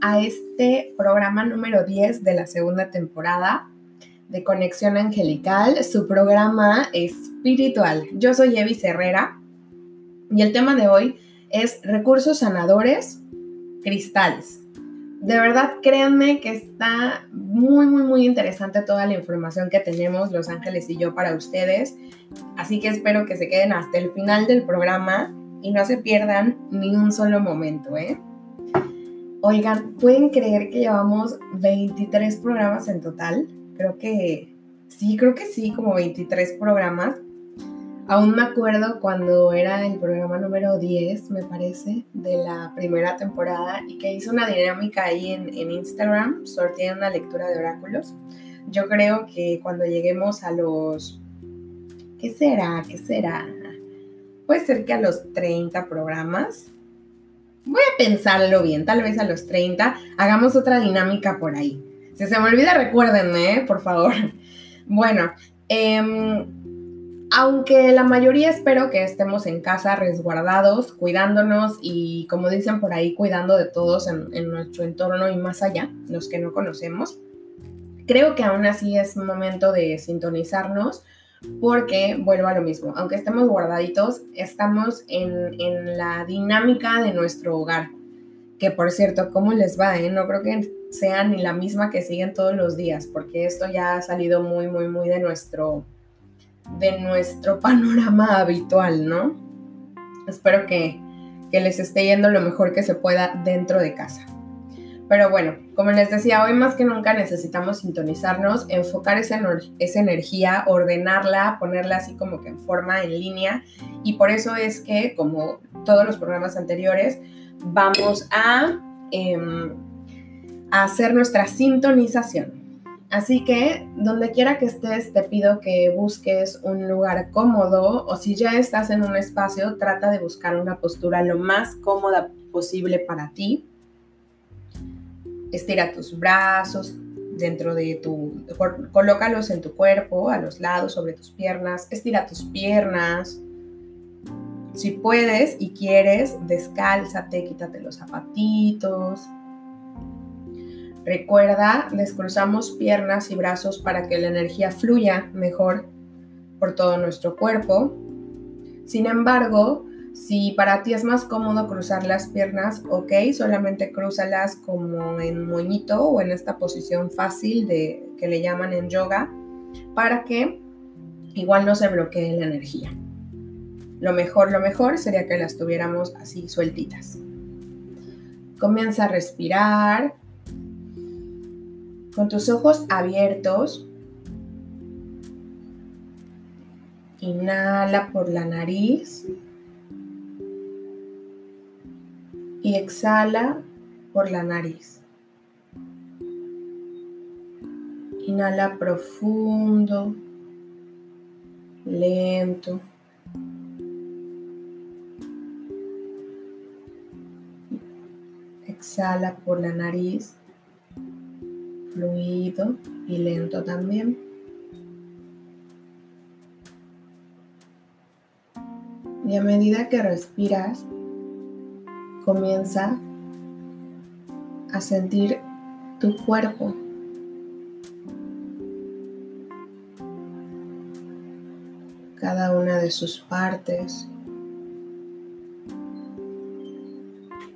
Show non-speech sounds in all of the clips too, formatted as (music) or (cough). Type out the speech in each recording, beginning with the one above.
A este programa número 10 de la segunda temporada de Conexión Angelical, su programa espiritual. Yo soy Evi Herrera y el tema de hoy es recursos sanadores cristales. De verdad, créanme que está muy, muy, muy interesante toda la información que tenemos Los Ángeles y yo para ustedes. Así que espero que se queden hasta el final del programa y no se pierdan ni un solo momento, ¿eh? Oigan, ¿pueden creer que llevamos 23 programas en total? Creo que sí, creo que sí, como 23 programas. Aún me acuerdo cuando era el programa número 10, me parece, de la primera temporada y que hice una dinámica ahí en, Instagram, sorteé una lectura de oráculos. Yo creo que cuando lleguemos a los... ¿Qué será? ¿Qué será? puede ser que a los 30 programas, voy a pensarlo bien, tal vez a los 30, hagamos otra dinámica por ahí. Si se me olvida, recuérdenme, ¿eh? por favor. (laughs) Bueno, em, aunque la mayoría espero que estemos en casa resguardados, cuidándonos y como dicen por ahí, cuidando de todos en, en nuestro entorno y más allá, los que no conocemos, creo que aún así es momento de sintonizarnos porque vuelvo a lo mismo, aunque estemos guardaditos, estamos en, la dinámica de nuestro hogar, que por cierto, ¿cómo les va? Eh? No creo que sea ni la misma que siguen todos los días, porque esto ya ha salido muy, muy, muy de nuestro, de nuestro (laughs) panorama habitual, ¿no? Espero que, que les esté yendo lo mejor que se pueda dentro de casa. Pero bueno, como les decía, hoy más que nunca necesitamos sintonizarnos, enfocar esa, energía, ordenarla, ponerla así como que en forma, en línea. Y por eso es que, como todos los programas anteriores, vamos a, em, a hacer nuestra sintonización. Así que, donde quiera que estés, te pido que busques un lugar cómodo o si ya estás en un espacio, trata de buscar una postura lo más cómoda posible para ti estira tus brazos dentro de tu, colócalos en tu cuerpo, a los lados, sobre tus piernas, estira tus piernas. Si puedes y quieres, descálzate, quítate los zapatitos. Recuerda, descruzamos piernas y brazos para que la energía fluya mejor por todo nuestro cuerpo. Sin embargo, si para ti es más cómodo cruzar las piernas, ok, solamente crúzalas como en moñito o en esta posición fácil de, que le llaman en yoga para que igual no se bloquee la energía. Lo mejor, lo mejor sería que las tuviéramos así sueltitas. Comienza a respirar con tus ojos abiertos. Inhala por la nariz. Y exhala por la nariz. Inhala profundo, lento. Exhala por la nariz, fluido y lento también. Y a medida que respiras, comienza a sentir tu cuerpo. Cada una de sus partes.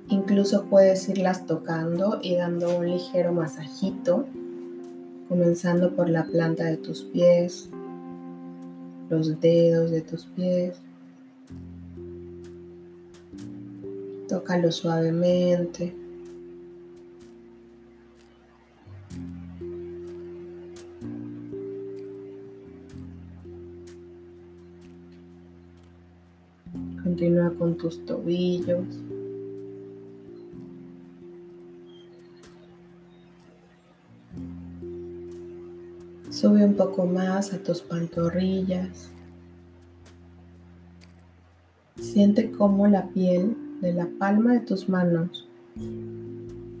Incluso puedes irlas tocando y dando un ligero masajito, comenzando por la planta de tus pies, los dedos de tus pies, Tócalo suavemente. Continúa con tus tobillos. Sube un poco más a tus pantorrillas. Siente cómo la piel de la palma de tus manos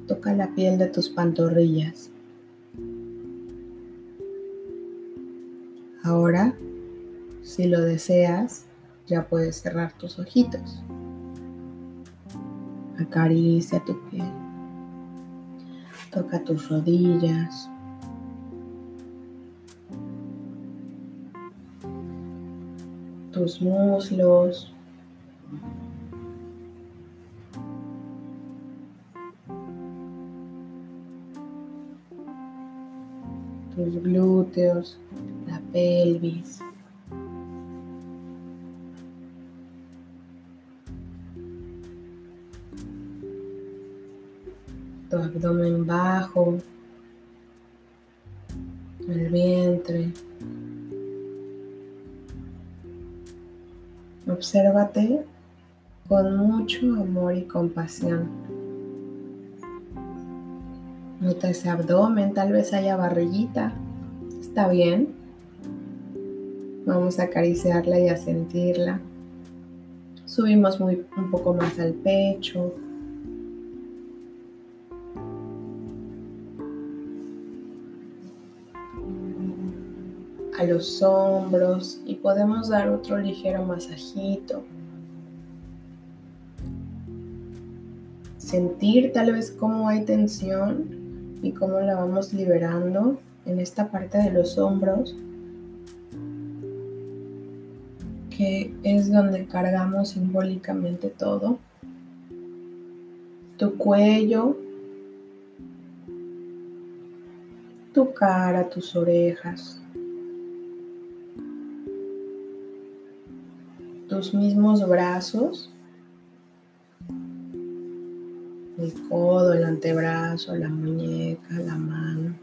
toca la piel de tus pantorrillas. Ahora, si lo deseas, ya puedes cerrar tus ojitos. Acaricia tu piel. Toca tus rodillas. Tus muslos. Glúteos, la pelvis. Tu abdomen bajo, el vientre. Obsérvate con mucho amor y compasión. Nota ese abdomen, tal vez haya barriguita. Está bien. Vamos a acariciarla y a sentirla. Subimos muy, un poco más al pecho. A los hombros y podemos dar otro ligero masajito. Sentir tal vez cómo hay tensión y cómo la vamos liberando en esta parte de los hombros, que es donde cargamos simbólicamente todo. Tu cuello, tu cara, tus orejas, tus mismos brazos el codo, el antebrazo, la muñeca, la mano.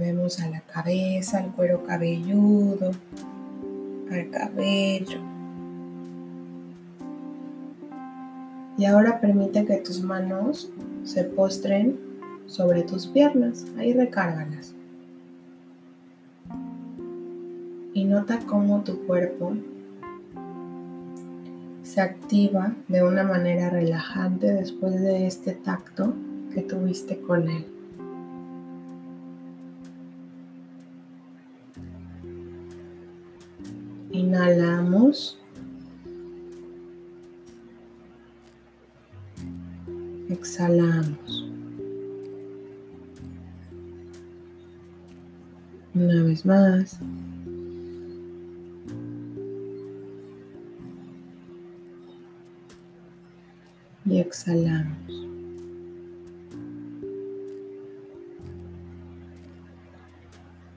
Volvemos a la cabeza, al cuero cabelludo, al cabello. Y ahora permite que tus manos se postren sobre tus piernas. Ahí recárgalas. y nota cómo tu cuerpo se activa de una manera relajante después de este tacto que tuviste con él. Inhalamos. Exhalamos. Una vez más. y exhalamos.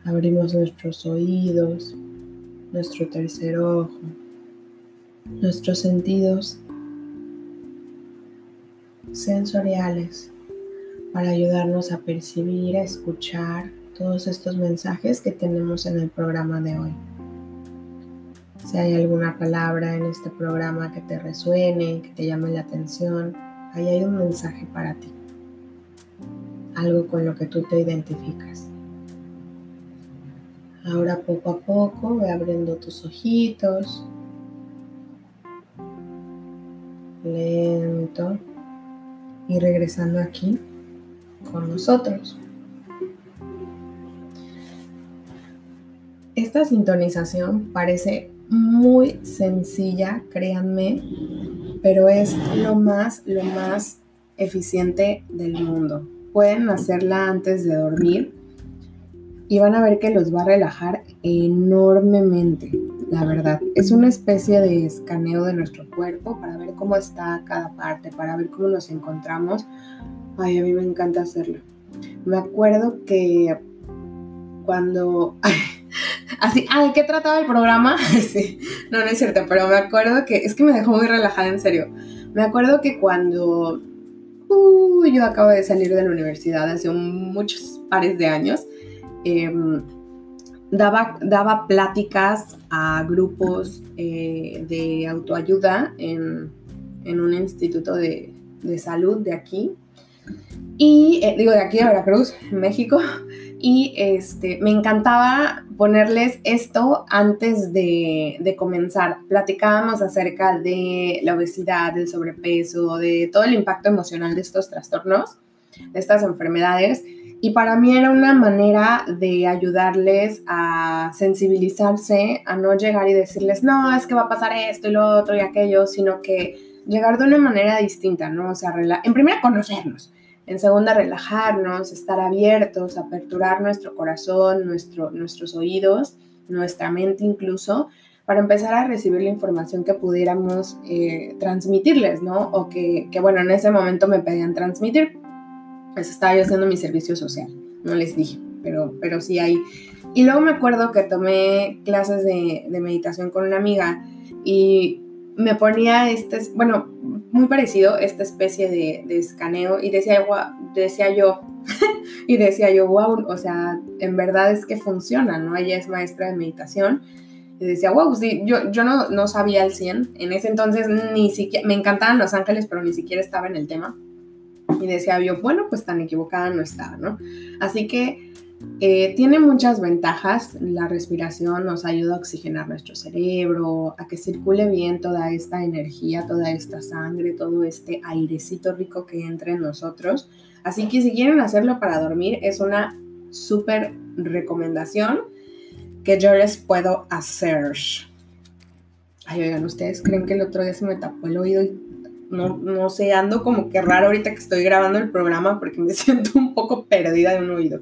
Abrimos nuestros oídos, nuestro tercer ojo, nuestros sentidos sensoriales para ayudarnos a percibir, a escuchar todos estos mensajes que tenemos en el programa de hoy. Si hay alguna palabra en este programa que te resuene, que te llame la atención, ahí hay un mensaje para ti. Algo con lo que tú te identificas. Ahora poco a poco abriendo tus ojitos. Lento. Y regresando aquí con nosotros. Esta sintonización parece muy sencilla, créanme, pero es lo más, lo más eficiente del mundo. Pueden hacerla antes de dormir y van a ver que los va a relajar enormemente, la verdad. Es una especie de escaneo de nuestro cuerpo para ver cómo está cada parte, para ver cómo nos encontramos. Ay, a mí me encanta hacerlo. Me acuerdo que cuando... (laughs) Así, ay, ¿qué trataba el programa? (laughs) sí, no, no es cierto, pero me acuerdo que, es que me dejó muy relajada, en serio. Me acuerdo que cuando uh, yo acabo de salir de la universidad hace muchos pares de años, em, daba, daba pláticas a grupos eh, de autoayuda en, en, un instituto de, de salud de aquí. Y eh, digo, de aquí de Veracruz, en México y este, me encantaba ponerles esto antes de, de, comenzar. Platicábamos acerca de la obesidad, del sobrepeso, de todo el impacto emocional de estos trastornos, de estas enfermedades. Y para mí era una manera de ayudarles a sensibilizarse, a no llegar y decirles, no, es que va a pasar esto y lo otro y aquello, sino que llegar de una manera distinta, ¿no? O sea, en primera conocernos, en segunda relajarnos, estar abiertos, aperturar nuestro corazón, nuestro, nuestros oídos, nuestra mente incluso, para empezar a recibir la información que pudiéramos eh, transmitirles, ¿no? O que, que, bueno, en ese momento me pedían transmitir pues estaba yo haciendo mi servicio social, no les dije, pero, pero sí hay. Y luego me acuerdo que tomé clases de, meditación con una amiga y me ponía este, bueno, muy parecido, esta especie de, escaneo y decía, decía yo, (laughs) y decía yo, wow, o sea, en verdad es que funciona, ¿no? Ella es maestra de meditación. Y decía, wow, sí, yo, yo no, no sabía el 100. En ese entonces ni siquiera, me encantaban los ángeles, pero ni siquiera estaba en el tema. Y decía yo, bueno, pues tan equivocada no estaba, ¿no? Así que eh, tiene muchas ventajas. La respiración nos ayuda a oxigenar nuestro cerebro, a que circule bien toda esta energía, toda esta sangre, todo este airecito rico que entra en nosotros. Así que si quieren hacerlo para dormir, es una súper recomendación que yo les puedo hacer. Ay, oigan, ¿ustedes creen que el otro día se me tapó el oído y no, no sé, ando como que raro ahorita que estoy grabando el programa porque me (laughs) siento un poco perdida de un oído.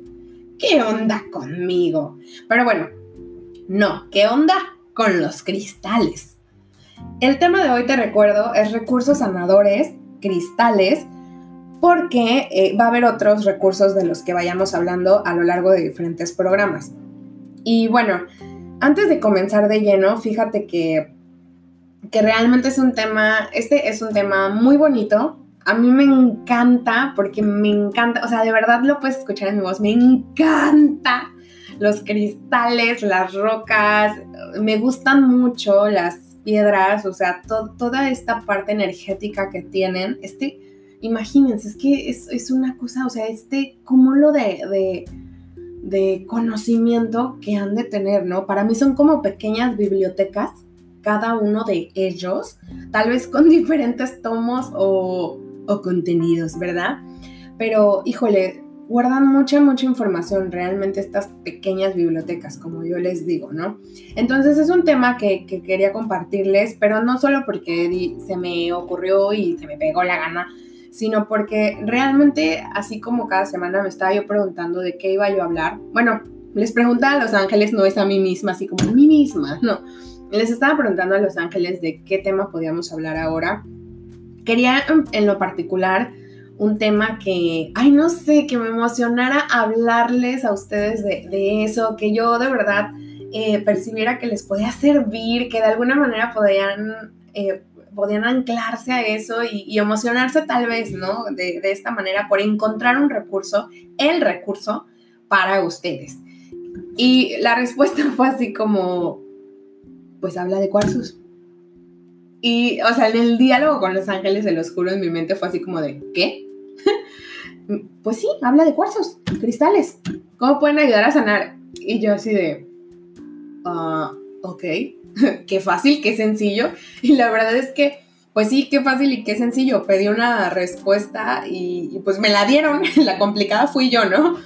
¿Qué onda conmigo? Pero bueno, no, ¿qué onda con los cristales? El tema de hoy, te recuerdo, es recursos sanadores, cristales, porque eh, va a haber otros recursos de los que vayamos hablando a lo largo de diferentes programas. Y bueno, antes de comenzar de lleno, fíjate que que realmente es un tema, este es un tema muy bonito. A mí me encanta, porque me encanta, o sea, de verdad lo puedes escuchar en mi voz, me encanta los cristales, las rocas, me gustan mucho las piedras, o sea, toda esta parte energética que tienen. Este, imagínense, es que es, una cosa, o sea, este cúmulo de, de, de conocimiento que han de tener, ¿no? Para mí son como pequeñas bibliotecas cada uno de ellos, tal vez con (laughs) diferentes tomos o, contenidos, ¿verdad? Pero, híjole, guardan mucha, mucha información realmente estas pequeñas bibliotecas, como yo les digo, ¿no? Entonces es un tema que, que, quería compartirles, pero no solo porque se me ocurrió y se me pegó la gana, sino porque realmente, así como cada semana me estaba yo preguntando de qué iba yo a hablar, bueno, les preguntaba a Los Ángeles, no es a mí misma, así como a mí misma, no les estaba preguntando a Los Ángeles de qué tema podíamos hablar ahora. Quería en lo particular un tema que, ay, no sé, que me emocionara hablarles a ustedes de, eso, que yo de verdad eh, percibiera que les podía servir, que de alguna manera podían, eh, podían anclarse a eso y, emocionarse tal vez, ¿no? De, de esta manera por encontrar un recurso, el recurso para ustedes. Y la respuesta (laughs) fue así como, pues habla de cuarzos. Y, o sea, en el diálogo con los ángeles, se los juro, en mi mente fue así como de, ¿qué? (laughs) pues sí, habla de cuarzos, cristales. ¿Cómo pueden ayudar a sanar? Y yo así de, ah, ok, (laughs) qué fácil, qué sencillo. (laughs) Y la verdad es que, pues sí, qué fácil y qué sencillo. Pedí una respuesta y, pues me la dieron. la complicada fui yo, ¿no?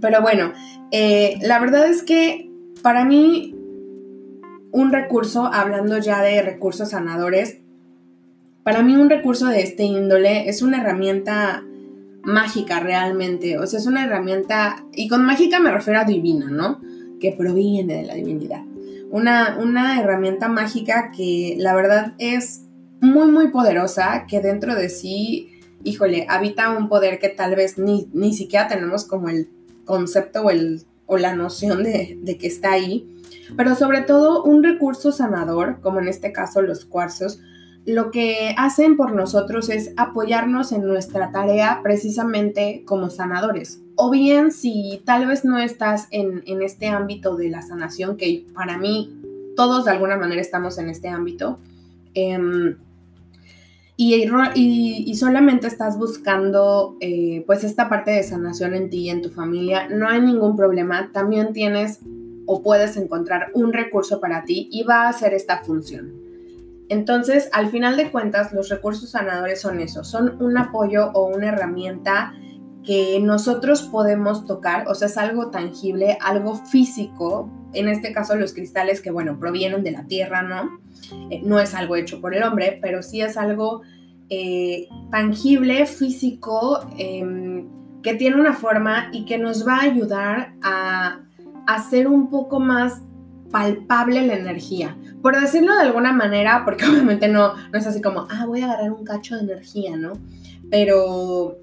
Pero bueno, eh, la verdad es que para mí un recurso, hablando ya de recursos sanadores, para mí un recurso de este índole es una herramienta mágica realmente, o sea, es una herramienta, y con mágica me refiero a divina, ¿no? Que proviene de la divinidad. Una, una herramienta mágica que la verdad es muy, muy poderosa, que dentro de sí, híjole, habita un poder que tal vez ni, ni siquiera tenemos como el concepto o, el, o la noción de, de que está ahí pero sobre todo un recurso sanador, como en este caso los cuarzos, lo que hacen por nosotros es apoyarnos en nuestra tarea precisamente como sanadores. O bien si tal vez no estás en, este ámbito de la sanación, que para mí todos de alguna manera estamos en este ámbito, em, y, solamente estás buscando eh, pues esta parte de sanación en ti y en tu familia, no hay ningún problema. También tienes o puedes encontrar un recurso para ti y va a hacer esta función. Entonces, al final de cuentas, los recursos sanadores son eso, son un apoyo o una herramienta que nosotros podemos tocar, o sea, es algo tangible, algo físico, en este caso los cristales que, bueno, provienen de la tierra, ¿no? Eh, no es algo hecho por el hombre, pero sí es algo eh, tangible, físico, em, que tiene una forma y que nos va a ayudar a hacer un poco más palpable la energía. Por decirlo de alguna manera, porque (laughs) obviamente no, no es así como, ah, voy a agarrar un cacho de energía, ¿no? Pero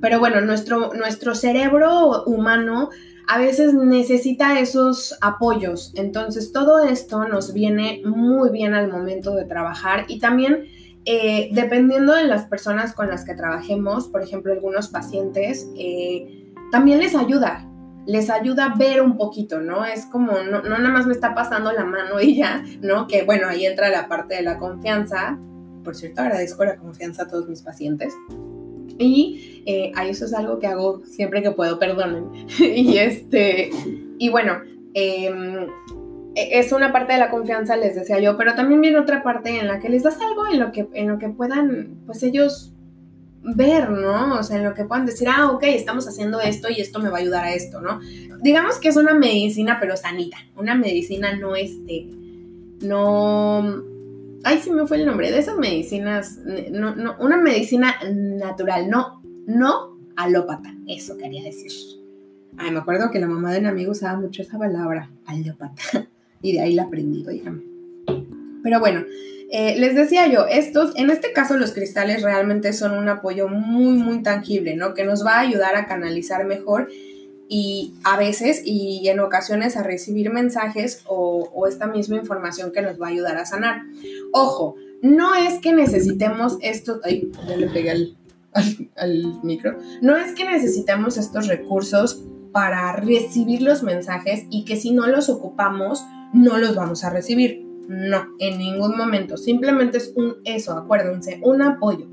pero bueno, nuestro, nuestro cerebro humano a veces necesita esos apoyos. Entonces todo esto nos viene muy bien al momento de trabajar y también eh, dependiendo de las personas con las que trabajemos, por ejemplo, algunos pacientes, eh, también les ayuda. Les ayuda a ver un poquito, ¿no? Es como, no, no nada más me está pasando la mano y ya, ¿no? Que bueno, ahí entra la parte de la confianza. Por cierto, agradezco la confianza a todos mis pacientes. Y eh, eso es algo que hago siempre que puedo, perdonen. (laughs) y este, y bueno, em, e, es una parte de la confianza, les decía yo, pero también viene otra parte en la que les das algo en lo que, en lo que puedan, pues ellos ver, ¿no? O sea, en lo que puedan decir, ah, ok, estamos haciendo esto y esto me va a ayudar a esto, ¿no? Digamos que es una medicina, pero sanita, una medicina no este, no ay, sí me fue el nombre, de esas medicinas, no, no, una medicina natural, no, no alópata, eso quería decir. Ay, me acuerdo que la mamá de un amigo usaba mucho esa palabra, alópata, (laughs) y de ahí la aprendí, dígame. Pero bueno, eh, les decía yo, estos, en este caso los cristales realmente son un apoyo muy, muy tangible, ¿no? Que nos va a ayudar a canalizar mejor y a veces y en ocasiones a recibir mensajes o, esta misma información que nos va a ayudar a sanar. Ojo, no es que necesitemos esto, ay, ya le pegué al, al, micro, no es que necesitemos estos recursos para recibir los mensajes y que si no los ocupamos no los vamos a recibir. No, en ningún momento. Simplemente es un eso, acuérdense, un apoyo.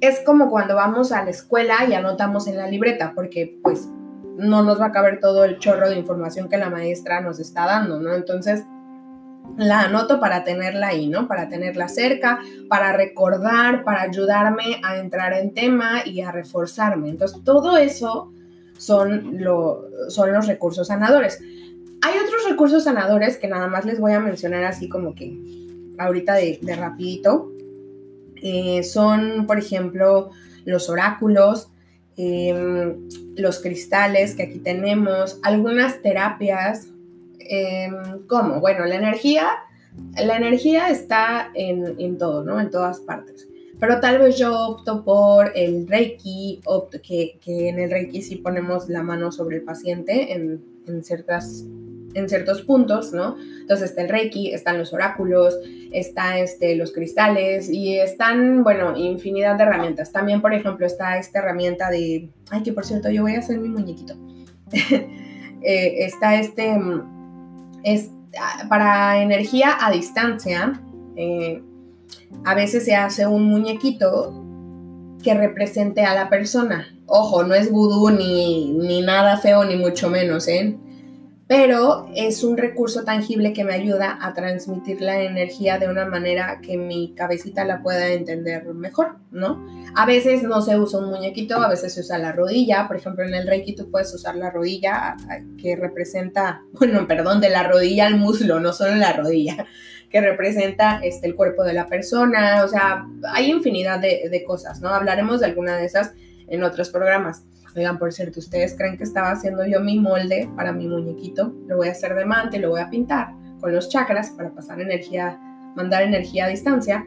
Es como cuando vamos a la escuela y anotamos en la libreta, porque pues no nos va a caber todo el chorro de información que la maestra nos está dando, ¿no? Entonces, la anoto para tenerla ahí, ¿no? Para tenerla cerca, para recordar, para ayudarme a entrar en tema y a reforzarme. Entonces, todo eso son, son los recursos sanadores. Hay otros recursos sanadores que nada más les voy a mencionar así como que ahorita de, rapidito. Eh, son, por ejemplo, los oráculos, Em, los cristales que aquí tenemos, algunas terapias, eh, ¿cómo? Bueno, la energía, la energía está en, todo, ¿no? En todas partes. Pero tal vez yo opto por el Reiki, que, en el Reiki sí ponemos la mano sobre el paciente en, en ciertas en ciertos puntos, ¿no? Entonces está el Reiki, están los oráculos, está este, los cristales y están, bueno, infinidad de herramientas. También, por ejemplo, está esta herramienta de, ay, que por cierto, yo voy a hacer mi muñequito. (laughs) Eh, está este, es, para energía a distancia, eh, a veces se hace un muñequito que represente a la persona. Ojo, no es vudú ni, ni nada feo, ni mucho menos, ¿eh? Pero es un recurso tangible que me ayuda a transmitir la energía de una manera que mi cabecita la pueda entender mejor, ¿no? A veces no se usa un muñequito, a veces se usa la rodilla, por ejemplo en el Reiki tú puedes usar la rodilla que representa, (laughs) bueno, perdón, de la rodilla al muslo, no solo la rodilla, (laughs) que representa este, el cuerpo de la persona, o sea, hay infinidad de, de cosas, ¿no? Hablaremos de alguna de esas en otros programas. Oigan, por cierto, ¿ustedes creen que estaba haciendo yo mi molde para mi muñequito? Lo voy a hacer de mante, lo voy a pintar con los chakras para pasar energía, mandar energía a distancia.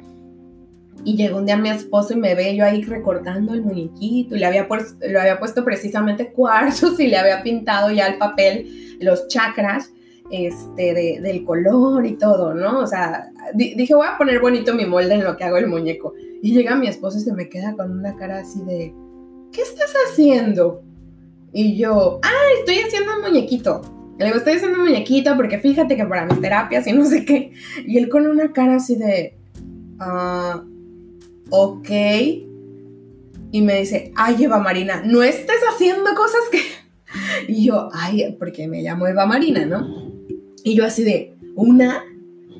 Y llegó un día mi esposo y me ve yo ahí recortando el muñequito y le había, lo había puesto precisamente cuarzos y le había pintado ya el papel, los chakras este, del color y todo, ¿no? O sea, dije, voy a poner bonito mi molde en lo que hago el muñeco. Y llega mi esposo y se me queda con una cara así de, ¿qué estás haciendo? Y yo, ah, estoy haciendo un muñequito. Le digo, estoy haciendo un muñequito porque fíjate que para mis terapias y no sé qué. Y él con una cara así de, ah, ok. Y me dice, ay, Eva Marina, no estés haciendo cosas que... (laughs) Y yo, ay, porque me llamo Eva Marina, ¿no? Y yo así de, una,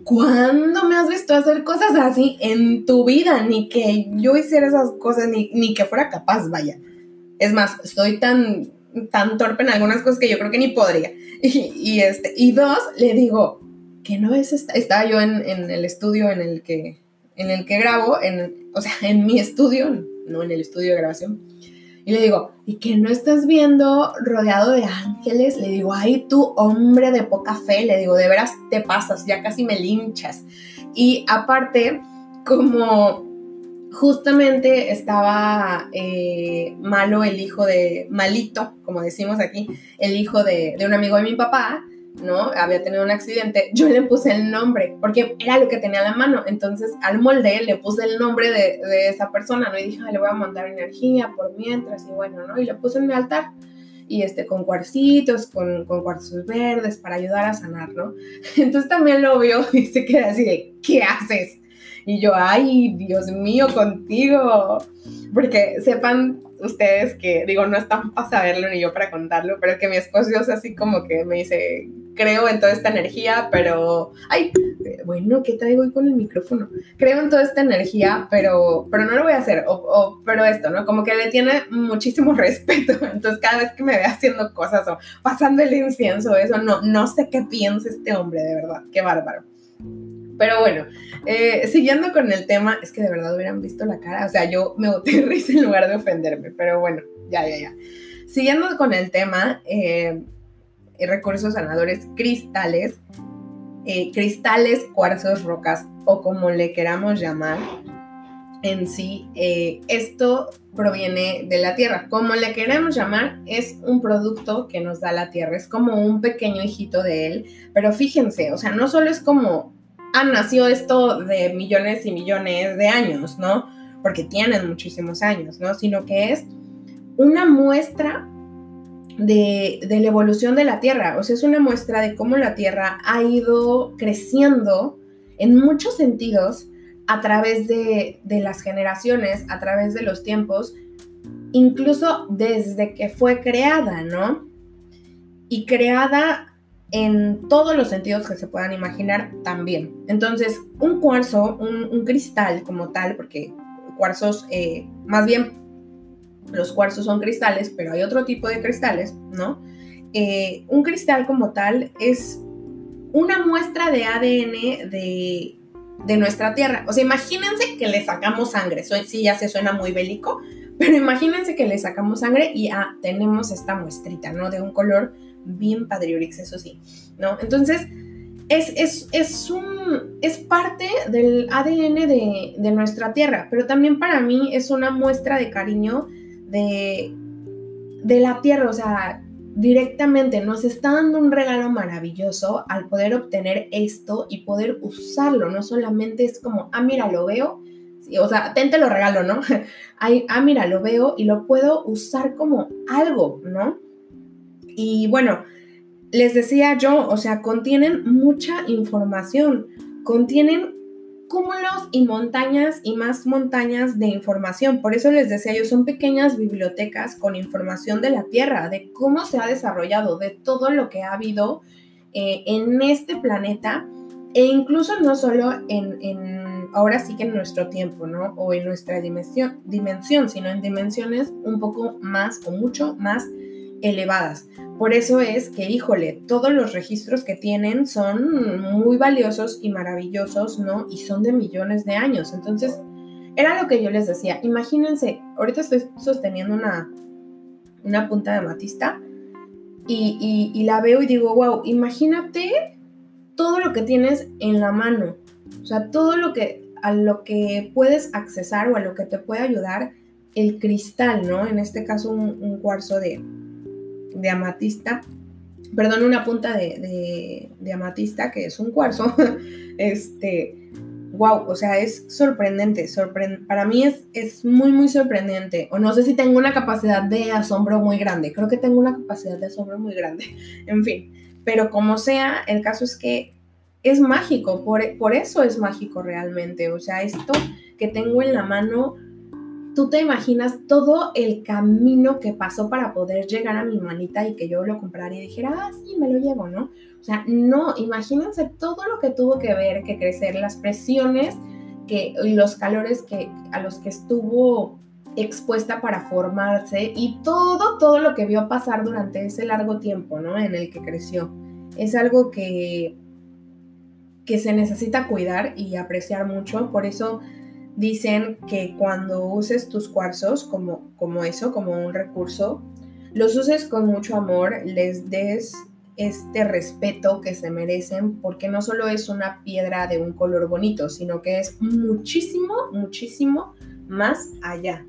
¿cuándo me has visto hacer cosas así en tu vida? Ni que yo hiciera esas cosas, ni, ni que fuera capaz, vaya. Es más, estoy tan, tan torpe en algunas cosas que yo creo que ni podría. (laughs) Y, este, y dos, le digo, que no es esta, estaba yo en, en, el estudio en el que, en el que grabo, en, o sea, en mi estudio, no en el estudio de grabación. Y le digo, ¿y que no estás viendo rodeado de ángeles? Le digo, ay, tú, hombre de poca fe, le digo, de veras te pasas, ya casi me linchas. Y aparte, como justamente estaba eh, malo el hijo de, malito, como decimos aquí, el hijo de, de un amigo de mi papá, ¿no? Había tenido un accidente, yo le puse el nombre, porque era lo que tenía a la mano. Entonces, al molde le puse el nombre de, de esa persona, ¿no? Y dije, le voy a mandar energía por mientras, y bueno, ¿no? Y le puse en mi altar. Y este, con cuarcitos, con, con cuarzos verdes para ayudar a sanar, ¿no? (laughs) Entonces también lo vio y se queda así de, ¿qué haces? Y yo, ay, Dios mío, contigo. Porque sepan ustedes que, digo, no están para saberlo ni yo para contarlo, pero que mi esposo es así como que me dice, creo en toda esta energía, pero, ay, bueno, ¿qué traigo hoy con el micrófono? Creo en toda esta energía, pero, pero no lo voy a hacer, o, pero esto, ¿no? Como que le tiene muchísimo (laughs) respeto, entonces cada vez que me ve haciendo cosas o pasando el incienso, eso, no, no sé qué piensa este hombre, de verdad, qué bárbaro. Pero bueno, eh, siguiendo con el tema, es que de verdad hubieran visto la cara, o sea, yo me boté risa en lugar de ofenderme, pero bueno, ya, ya, ya. Siguiendo con el tema, eh, recursos sanadores cristales, eh, cristales, cuarzos, rocas o como le queramos llamar en sí, esto proviene de la tierra. Como le queremos llamar, es un producto que nos da la tierra, es como un pequeño hijito de él, pero fíjense, o sea, no solo es como ah, nació esto de millones y millones de años, ¿no? Porque tienen muchísimos años, ¿no? Sino que es una muestra de, la evolución de la Tierra, o sea, es una muestra de cómo la Tierra ha ido creciendo en muchos sentidos a través de, de las generaciones, a través de los tiempos, incluso desde que fue creada, ¿no? Y creada en todos los sentidos que se puedan imaginar también. Entonces, un cuarzo, un, cristal como tal, porque cuarzos, eh, más bien los cuarzos son cristales, pero hay otro tipo de cristales, ¿no? Eh, un cristal como tal es una muestra de ADN de, de, nuestra Tierra. O sea, imagínense que le sacamos sangre. sí, ya se suena muy bélico, pero imagínense que le sacamos sangre y ah, tenemos esta muestrita, ¿no? De un color bien Padriorix, eso sí, ¿no? Entonces, es, es, es, un, es parte del ADN de, de, nuestra tierra, pero también para mí es una muestra de cariño de, de la tierra, o sea, directamente nos está dando un regalo maravilloso al poder obtener esto y poder usarlo, no solamente es como, ah, mira, lo veo, o sea, te lo regalo, ¿no? (laughs) ah, mira, lo veo y lo puedo usar como algo, ¿no? Y bueno, les decía yo, o sea, contienen mucha información, contienen cúmulos y montañas y más montañas de información. Por eso les decía yo, son pequeñas bibliotecas con información de la Tierra, de cómo se ha desarrollado, de todo lo que ha habido eh, en este planeta e incluso no solo en, en, ahora sí que en nuestro tiempo, ¿no? O en nuestra dimensión, dimensión, sino en dimensiones un poco más o mucho más elevadas. Por eso es que, híjole, todos los registros que tienen son muy valiosos y maravillosos, ¿no? Y son de millones de años. Entonces, era lo que yo les decía. Imagínense, ahorita estoy sosteniendo una, una punta de amatista y, y la veo y digo, wow, imagínate todo lo que tienes en la mano. O sea, todo lo que a lo que puedes accesar o a lo que te puede ayudar el cristal, ¿no? En este caso un cuarzo de, de amatista, perdón, una punta de, amatista que es un cuarzo, (laughs) este, wow, o sea, es sorprendente, para mí es, es muy, muy sorprendente, o no sé si tengo una capacidad de asombro muy grande, creo que tengo una capacidad de asombro muy grande, (laughs) en fin, pero como sea, el caso es que es mágico, por, por eso es mágico realmente, o sea, esto que tengo en la mano tú te imaginas todo el camino que pasó para poder llegar a mi manita y que yo lo comprara y dijera, ah, sí, me lo llevo, ¿no? O sea, no, imagínense todo lo que tuvo que ver, que crecer, las presiones que, los calores que, a los que estuvo expuesta para formarse y todo, todo lo que vio pasar durante ese largo tiempo, ¿no? En el que creció. Es algo que, que se necesita cuidar y apreciar mucho, por eso dicen que cuando uses tus cuarzos como, como eso, como un recurso, los uses con mucho amor, les des este respeto que se merecen, porque no solo es una piedra de un color bonito, sino que es muchísimo, muchísimo más allá.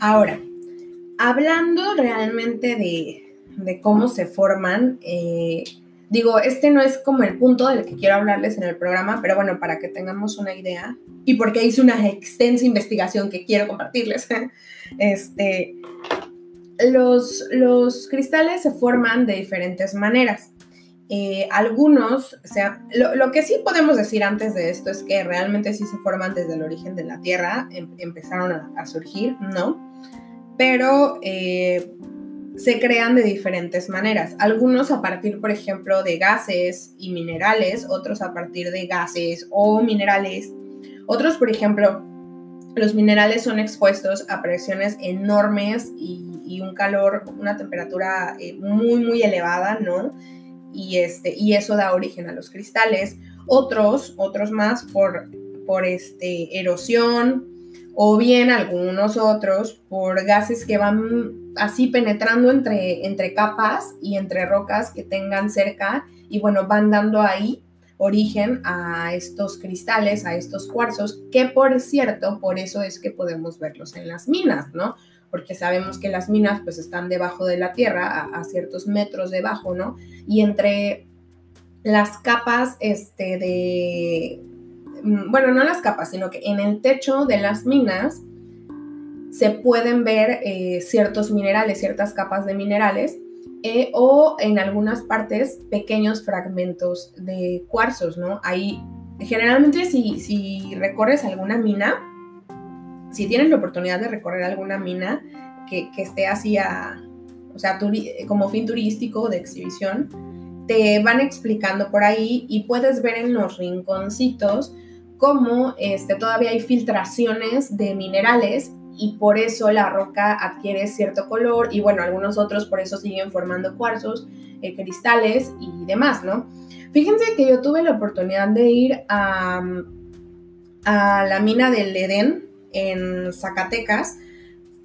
Ahora, hablando realmente de, cómo se forman, eh, Digo, este no es como el punto del que quiero hablarles en el programa, pero bueno, para que tengamos una idea y porque hice una extensa investigación que quiero compartirles, (laughs) este, los, los cristales se forman de diferentes maneras. Eh, algunos, o sea, lo, que sí podemos decir antes de esto es que realmente sí se forman desde el origen de la Tierra, em, empezaron a, surgir, ¿no? Pero eh, se crean de diferentes maneras. Algunos a partir, por ejemplo, de gases y minerales, otros a partir de gases o minerales. Otros, por ejemplo, los minerales son expuestos a presiones enormes y, un calor, una temperatura eh, muy, muy elevada, ¿no? Y, este, y eso da origen a los cristales. Otros, otros más por, por este, erosión, o bien algunos otros por gases que van así penetrando entre, entre capas y entre rocas que tengan cerca y bueno, van dando ahí origen a estos cristales, a estos cuarzos, que por cierto, por eso es que podemos verlos en las minas, ¿no? Porque sabemos que las minas pues están debajo de la tierra, a, a ciertos metros debajo, ¿no? Y entre las capas este, de, bueno, no las capas, sino que en el techo de las minas se pueden ver eh, ciertos minerales, ciertas capas de minerales, eh, o en algunas partes pequeños fragmentos de cuarzos, ¿no? Ahí, generalmente si, si recorres alguna mina, si tienes la oportunidad de recorrer alguna mina que, que esté así a, o sea, como fin turístico de exhibición, te van explicando por ahí y puedes ver en los rinconcitos cómo este, todavía hay filtraciones de minerales y por eso la roca adquiere cierto color y bueno, algunos otros por eso siguen formando cuarzos, eh, cristales y demás, ¿no? Fíjense que yo tuve la oportunidad de ir a, a la mina del Edén en Zacatecas.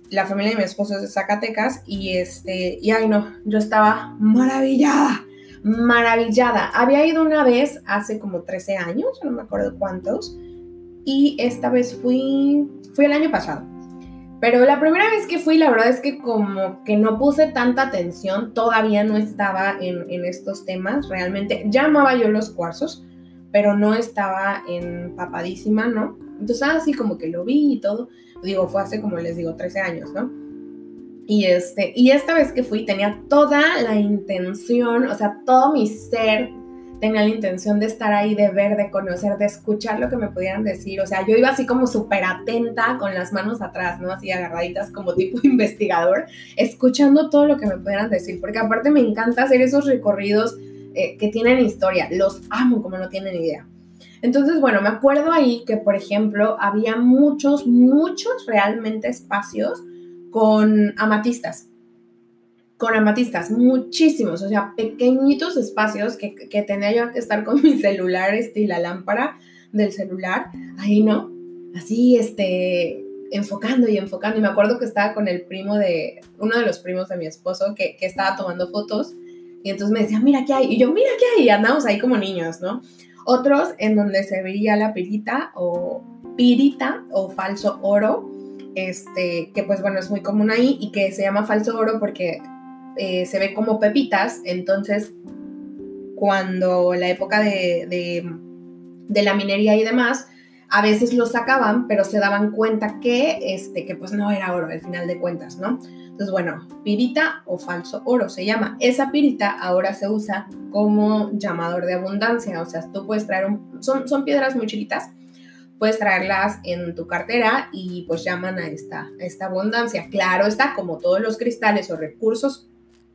La familia de mi esposo es de Zacatecas y este, y ay no, yo estaba maravillada maravillada. Había ido una vez hace como 13 años, no me acuerdo cuántos, y esta vez fui, fui el año pasado. Pero la primera vez que fui, la verdad es que como que no puse tanta atención, todavía no estaba en, estos temas, realmente llamaba yo los cuarzos, pero no estaba empapadísima, ¿no? Entonces así como que lo vi y todo, digo, fue hace como les digo 13 años, ¿no? Y, este, y esta vez que fui tenía toda la intención, o sea, todo mi ser tenía la intención de estar ahí, de ver, de conocer, de escuchar lo que me pudieran decir. O sea, yo iba así como súper atenta, con las manos atrás, ¿no? Así agarraditas como tipo (laughs) investigador, escuchando todo lo que me pudieran decir. Porque aparte me encanta hacer esos recorridos eh, que tienen historia. Los amo como no tienen idea. Entonces, bueno, me acuerdo ahí que, por ejemplo, había muchos, muchos realmente espacios con amatistas, con amatistas, muchísimos, o sea, pequeñitos espacios que, tenía yo que estar con (laughs) mi celular este, y la lámpara del celular, ahí no, así, este, enfocando y enfocando. Y me acuerdo que estaba con el primo de, uno de los primos de mi esposo, que, que estaba tomando fotos, y entonces me decía, mira qué hay, y yo, mira qué hay, y andamos ahí como niños, ¿no? Otros en donde se veía la pirita o pirita o falso oro, este, que pues bueno, es muy común ahí y que se llama falso oro porque eh, se ve como pepitas, entonces cuando la época de, de, la minería y demás, a veces lo sacaban, pero se daban cuenta que, este, que pues no era oro al final de cuentas, ¿no? Entonces, bueno, pirita o falso oro se llama. Esa pirita ahora se usa como llamador de abundancia, o sea, tú puedes traer un, son, son piedras muy chiquitas, puedes traerlas en tu cartera y pues llaman a esta, esta abundancia. Claro está, como todos los cristales o recursos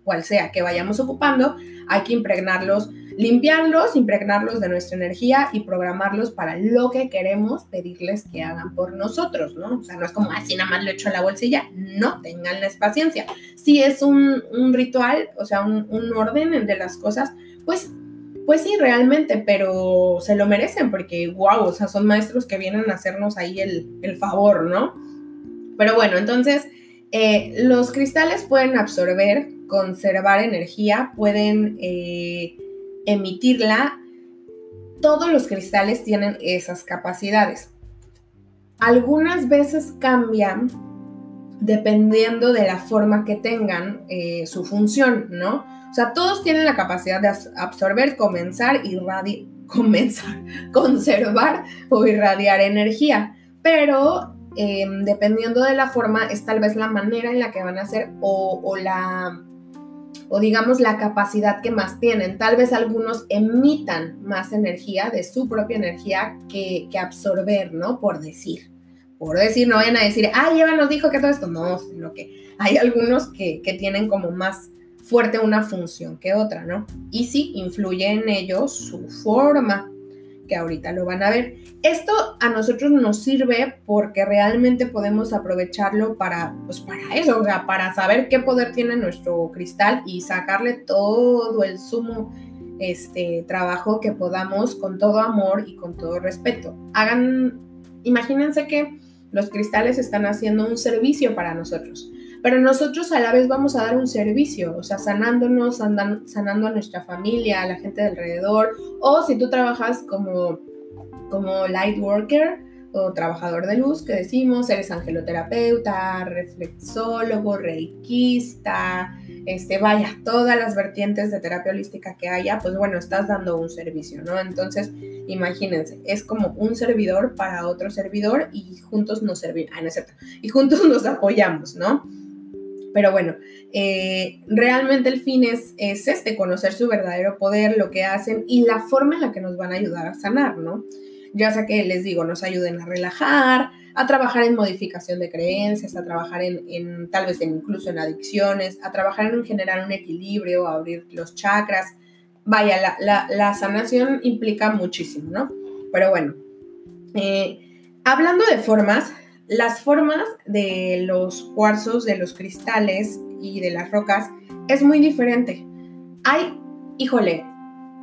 cual sea que vayamos ocupando, hay que impregnarlos, limpiarlos, impregnarlos de nuestra energía y programarlos para lo que queremos pedirles que hagan por nosotros, ¿no? O sea, no es como así nada más lo echo a la bolsilla, no, tenganles paciencia. Si es un, ritual, o sea, un, un orden de las cosas, pues pues sí, realmente, pero se lo merecen porque, wow, o sea, son maestros que vienen a hacernos ahí el, favor, ¿no? Pero bueno, entonces, eh, los cristales pueden absorber, conservar energía, pueden eh, emitirla. Todos los cristales tienen esas capacidades. Algunas veces cambian dependiendo de la forma que tengan eh, su función, ¿no? O sea, todos tienen la capacidad de absorber, comenzar, (laughs) comenzar, conservar o irradiar energía, pero em, dependiendo de la forma es tal vez la manera en la que van a hacer o, la o digamos la capacidad que más tienen. Tal vez algunos emitan más energía de su propia energía que, absorber, ¿no? Por decir. Por decir, no vayan a decir, ah, Eva nos dijo que todo esto. No, sino que hay algunos que, que tienen como más fuerte una función que otra, ¿no? Y sí influye en ello su forma, que ahorita lo van a ver. Esto a nosotros nos sirve porque realmente podemos aprovecharlo para, pues para eso, o sea, para saber qué poder tiene nuestro cristal y sacarle todo el sumo este trabajo que podamos con todo amor y con todo respeto. Hagan, imagínense que los cristales están haciendo un servicio para nosotros pero nosotros a la vez vamos a dar un servicio, o sea, sanándonos, sanando a nuestra familia, a la gente de alrededor, o si tú trabajas como, como light worker o trabajador de luz, que decimos, eres angeloterapeuta, reflexólogo, reikista, este, vaya, todas las vertientes de terapia holística que haya, pues bueno, estás dando un servicio, ¿no? Entonces, imagínense, es como un servidor para otro servidor y juntos nos servimos, ah, no es cierto, y juntos (laughs) nos apoyamos, ¿no? Pero bueno, eh, realmente el fin es, es este, conocer su verdadero poder, lo que hacen y la forma en la que nos van a ayudar a sanar, ¿no? Ya sea que les digo, nos ayuden a relajar, a trabajar en modificación de creencias, a trabajar en, tal vez incluso en adicciones, a trabajar en generar un equilibrio, a abrir los chakras. Vaya, la, sanación implica muchísimo, ¿no? Pero bueno, eh, hablando de formas, las formas de los cuarzos, de los cristales y de las rocas es muy diferente. Hay, híjole,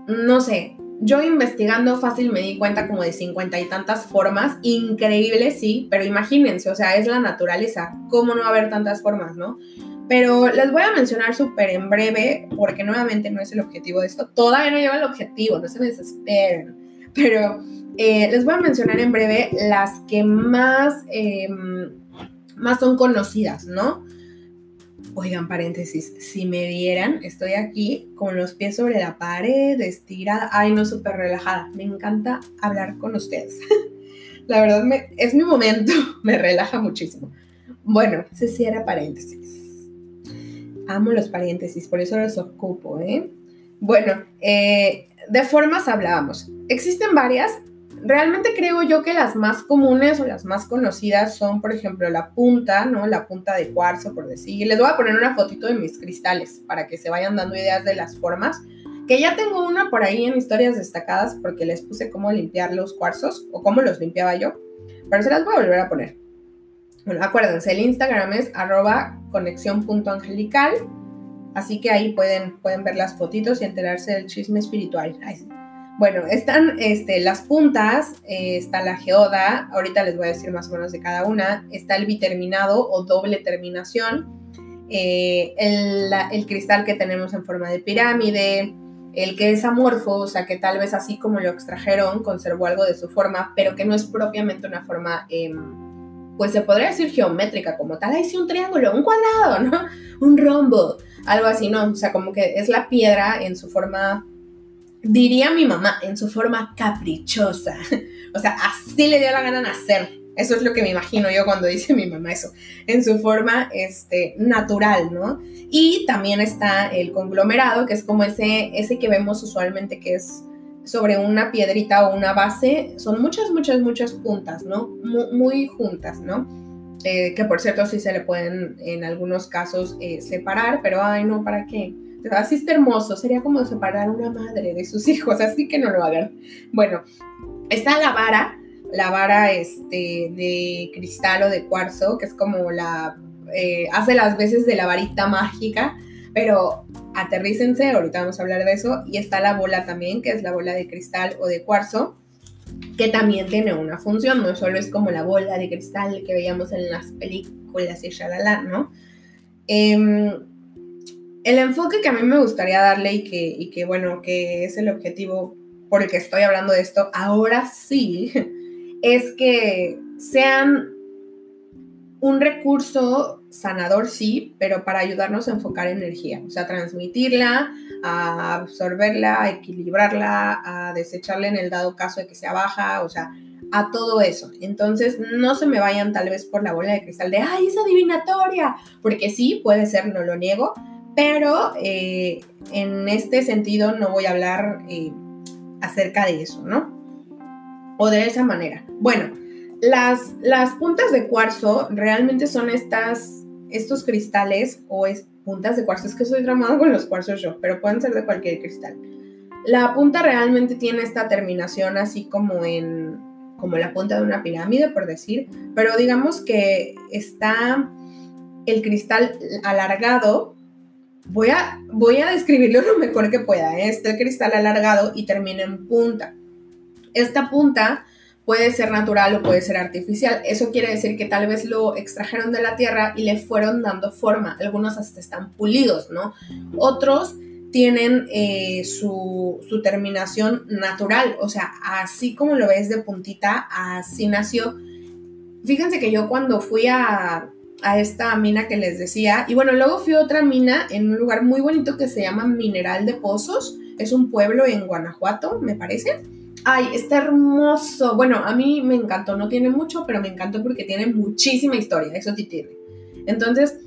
no sé, yo investigando fácil me di cuenta como de cincuenta y tantas formas, increíbles, sí, pero imagínense, o sea, es la naturaleza, ¿cómo no haber tantas formas, no? Pero les voy a mencionar súper en breve, porque nuevamente no es el objetivo de esto, todavía no lleva el objetivo, no se me desesperen, pero eh, les voy a mencionar en breve las que más, em, más son conocidas, ¿no? Oigan, paréntesis, si me vieran, estoy aquí con los pies sobre la pared, estirada, ay, no, súper relajada. Me encanta hablar con ustedes. (laughs) la verdad, me, es mi momento, (laughs) me relaja muchísimo. Bueno, se cierra paréntesis. Amo los paréntesis, por eso los ocupo, ¿eh? Bueno, eh, de formas hablábamos. Existen varias, realmente creo yo que las más comunes o las más conocidas son, por ejemplo, la punta, ¿no? La punta de cuarzo, por decir. Les voy a poner una fotito de mis cristales para que se vayan dando ideas de las formas. Que ya tengo una por ahí en historias destacadas porque les puse cómo limpiar los cuarzos o cómo los limpiaba yo. Pero se las voy a volver a poner. Bueno, acuérdense, el Instagram es arroba conexión.angelical. Así que ahí pueden, pueden ver las fotitos y enterarse del chisme espiritual. Bueno, están este, las puntas, eh, está la geoda, ahorita les voy a decir más o menos de cada una, está el biterminado o doble terminación, eh, el, cristal que tenemos en forma de pirámide, el que es amorfo, o sea que tal vez así como lo extrajeron, conservó algo de su forma, pero que no es propiamente una forma, em, pues se podría decir geométrica como tal, ahí sí un triángulo, un cuadrado, ¿no? (laughs) Un rombo, algo así, ¿no? O sea, como que es la piedra en su forma diría mi mamá, en su forma caprichosa. (laughs) O sea, así le dio la gana nacer. Eso es lo que me imagino yo cuando dice mi mamá eso, en su forma este, natural, ¿no? Y también está el conglomerado, que es como ese, ese que vemos usualmente que es sobre una piedrita o una base. Son muchas, muchas, muchas puntas, ¿no? Muy, juntas, ¿no? eh, que por cierto sí se le pueden en algunos casos eh, separar, pero ay no, ¿para qué? Así está hermoso, sería como separar una madre de sus hijos, así que no lo hagan. Bueno, está la vara, la vara este, de cristal o de cuarzo, que es como la, eh, hace las veces de la varita mágica, pero aterrícense, ahorita vamos a hablar de eso, y está la bola también, que es la bola de cristal o de cuarzo, que también tiene una función, no solo es como la bola de cristal que veíamos en las películas y shalala, ¿no? Em, el enfoque que a mí me gustaría darle y que, bueno, que es el objetivo por el que estoy hablando de esto, ahora sí, (laughs) es que sean un recurso sanador, sí, pero para ayudarnos a enfocar energía, o sea, transmitirla, a absorberla, a equilibrarla, a desecharla en el dado caso de que sea baja, o sea, a todo eso. Entonces, no se me vayan tal vez por la bola de cristal de, ay, es adivinatoria, porque sí, puede ser, no lo niego, pero eh, en este sentido no voy a hablar eh, acerca de eso, ¿no? O de esa manera. Bueno, las, las puntas de cuarzo realmente son estas, estos cristales o es, puntas de cuarzo. Es que soy tramado con los cuarzos yo, pero pueden ser de cualquier cristal. La punta realmente tiene esta terminación así como en como la punta de una pirámide, por decir, pero digamos que está el cristal alargado. Voy a, voy a describirlo lo mejor que pueda. ¿eh? Está el cristal alargado y termina en punta. Esta punta puede ser natural o puede ser artificial. Eso quiere decir que tal vez lo extrajeron de la tierra y le fueron dando forma. Algunos hasta están pulidos, ¿no? Otros tienen eh, su, terminación natural, o sea, así como lo ves de puntita, así nació. Fíjense que yo cuando fui a, a esta mina que les decía, y bueno, luego fui a otra mina en un lugar muy bonito que se llama Mineral de Pozos, es un pueblo en Guanajuato, me parece Ay, está hermoso. Bueno, a mí me encantó, no tiene mucho, pero me encantó porque tiene muchísima historia, eso sí tiene. Entonces,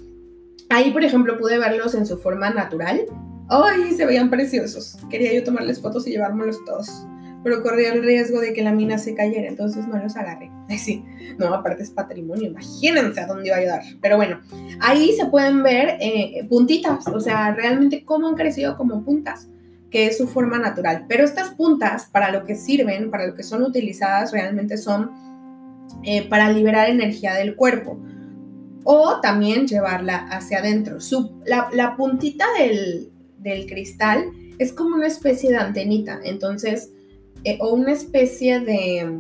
ahí, por ejemplo, pude verlos en su forma natural. Ay, se veían preciosos. Quería yo tomarles fotos y llevármelos todos. Pero corría el riesgo de que la mina se cayera, entonces no los agarré. (laughs) Sí, no, aparte es patrimonio, imagínense a dónde iba a ayudar. Pero bueno, ahí se pueden ver eh, puntitas, o sea, realmente cómo han crecido como puntas que es su forma natural. Pero estas puntas, para lo que sirven, para lo que son utilizadas, realmente son eh, para liberar energía del cuerpo o también llevarla hacia adentro. la, puntita del, cristal es como una especie de antenita, entonces, eh, o una especie de,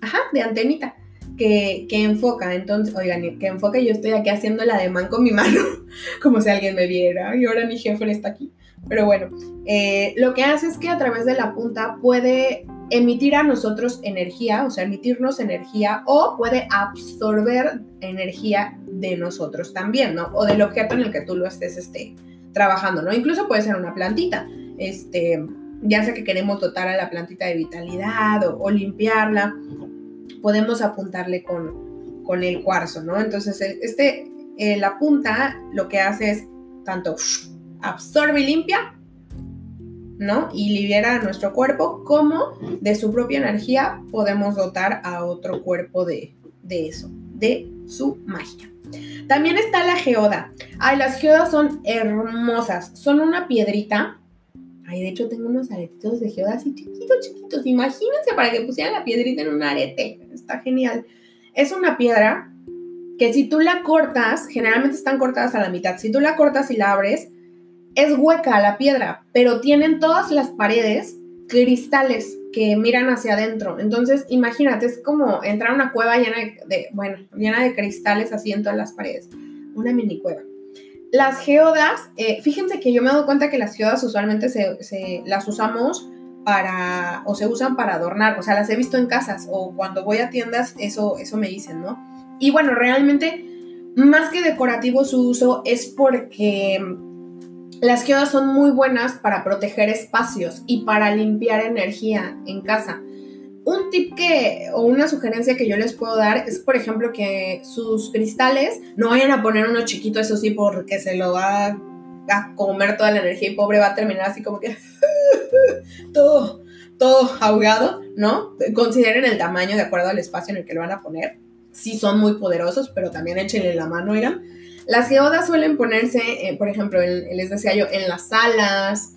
ajá, de antenita. Que, que, enfoca, entonces, oigan, que enfoca, yo estoy aquí haciendo la demanda con mi mano, (laughs) como si alguien me viera, y ahora mi jefe está aquí. Pero bueno, eh, lo que hace es que a través de la punta puede emitir a nosotros energía, o sea, emitirnos energía, o puede absorber energía de nosotros también, ¿no? O del objeto en el que tú lo estés este, trabajando, ¿no? Incluso puede ser una plantita, este, ya sea que queremos dotar a la plantita de vitalidad o, limpiarla, podemos apuntarle con, con, el cuarzo, ¿no? Entonces, este, eh, la punta lo que hace es tanto absorbe y limpia, ¿no? Y libera a nuestro cuerpo, como de su propia energía podemos dotar a otro cuerpo de, eso, de su magia. También está la geoda. Ay, las geodas son hermosas. Son una piedrita. Ay, de hecho tengo unos aretitos de geoda así chiquitos, chiquitos. Imagínense para que pusieran la piedrita en un arete. Está genial. Es una piedra que si tú la cortas, generalmente están cortadas a la mitad. Si tú la cortas y la abres, es hueca la piedra, pero tienen todas las paredes cristales que miran hacia adentro. Entonces, imagínate, es como entrar a una cueva llena de, bueno, llena de cristales así en todas las paredes. Una mini cueva. Las geodas, eh, fíjense que yo me he dado cuenta que las geodas usualmente se, las usamos para, o se usan para adornar, o sea, las he visto en casas o cuando voy a tiendas, eso, eso me dicen, ¿no? Y bueno, realmente, más que decorativo su uso es porque las geodas son muy buenas para proteger espacios y para limpiar energía en casa. Un tip que, o una sugerencia que yo les puedo dar es, por ejemplo, que sus cristales no vayan a poner uno chiquito, eso sí, porque se lo va a comer toda la energía y pobre va a terminar así como que (laughs) todo, todo ahogado, ¿no? Consideren el tamaño de acuerdo al espacio en el que lo van a poner. sí son muy poderosos, pero también échenle la mano, oigan. Las geodas suelen ponerse, eh, por ejemplo, les decía yo, en las salas,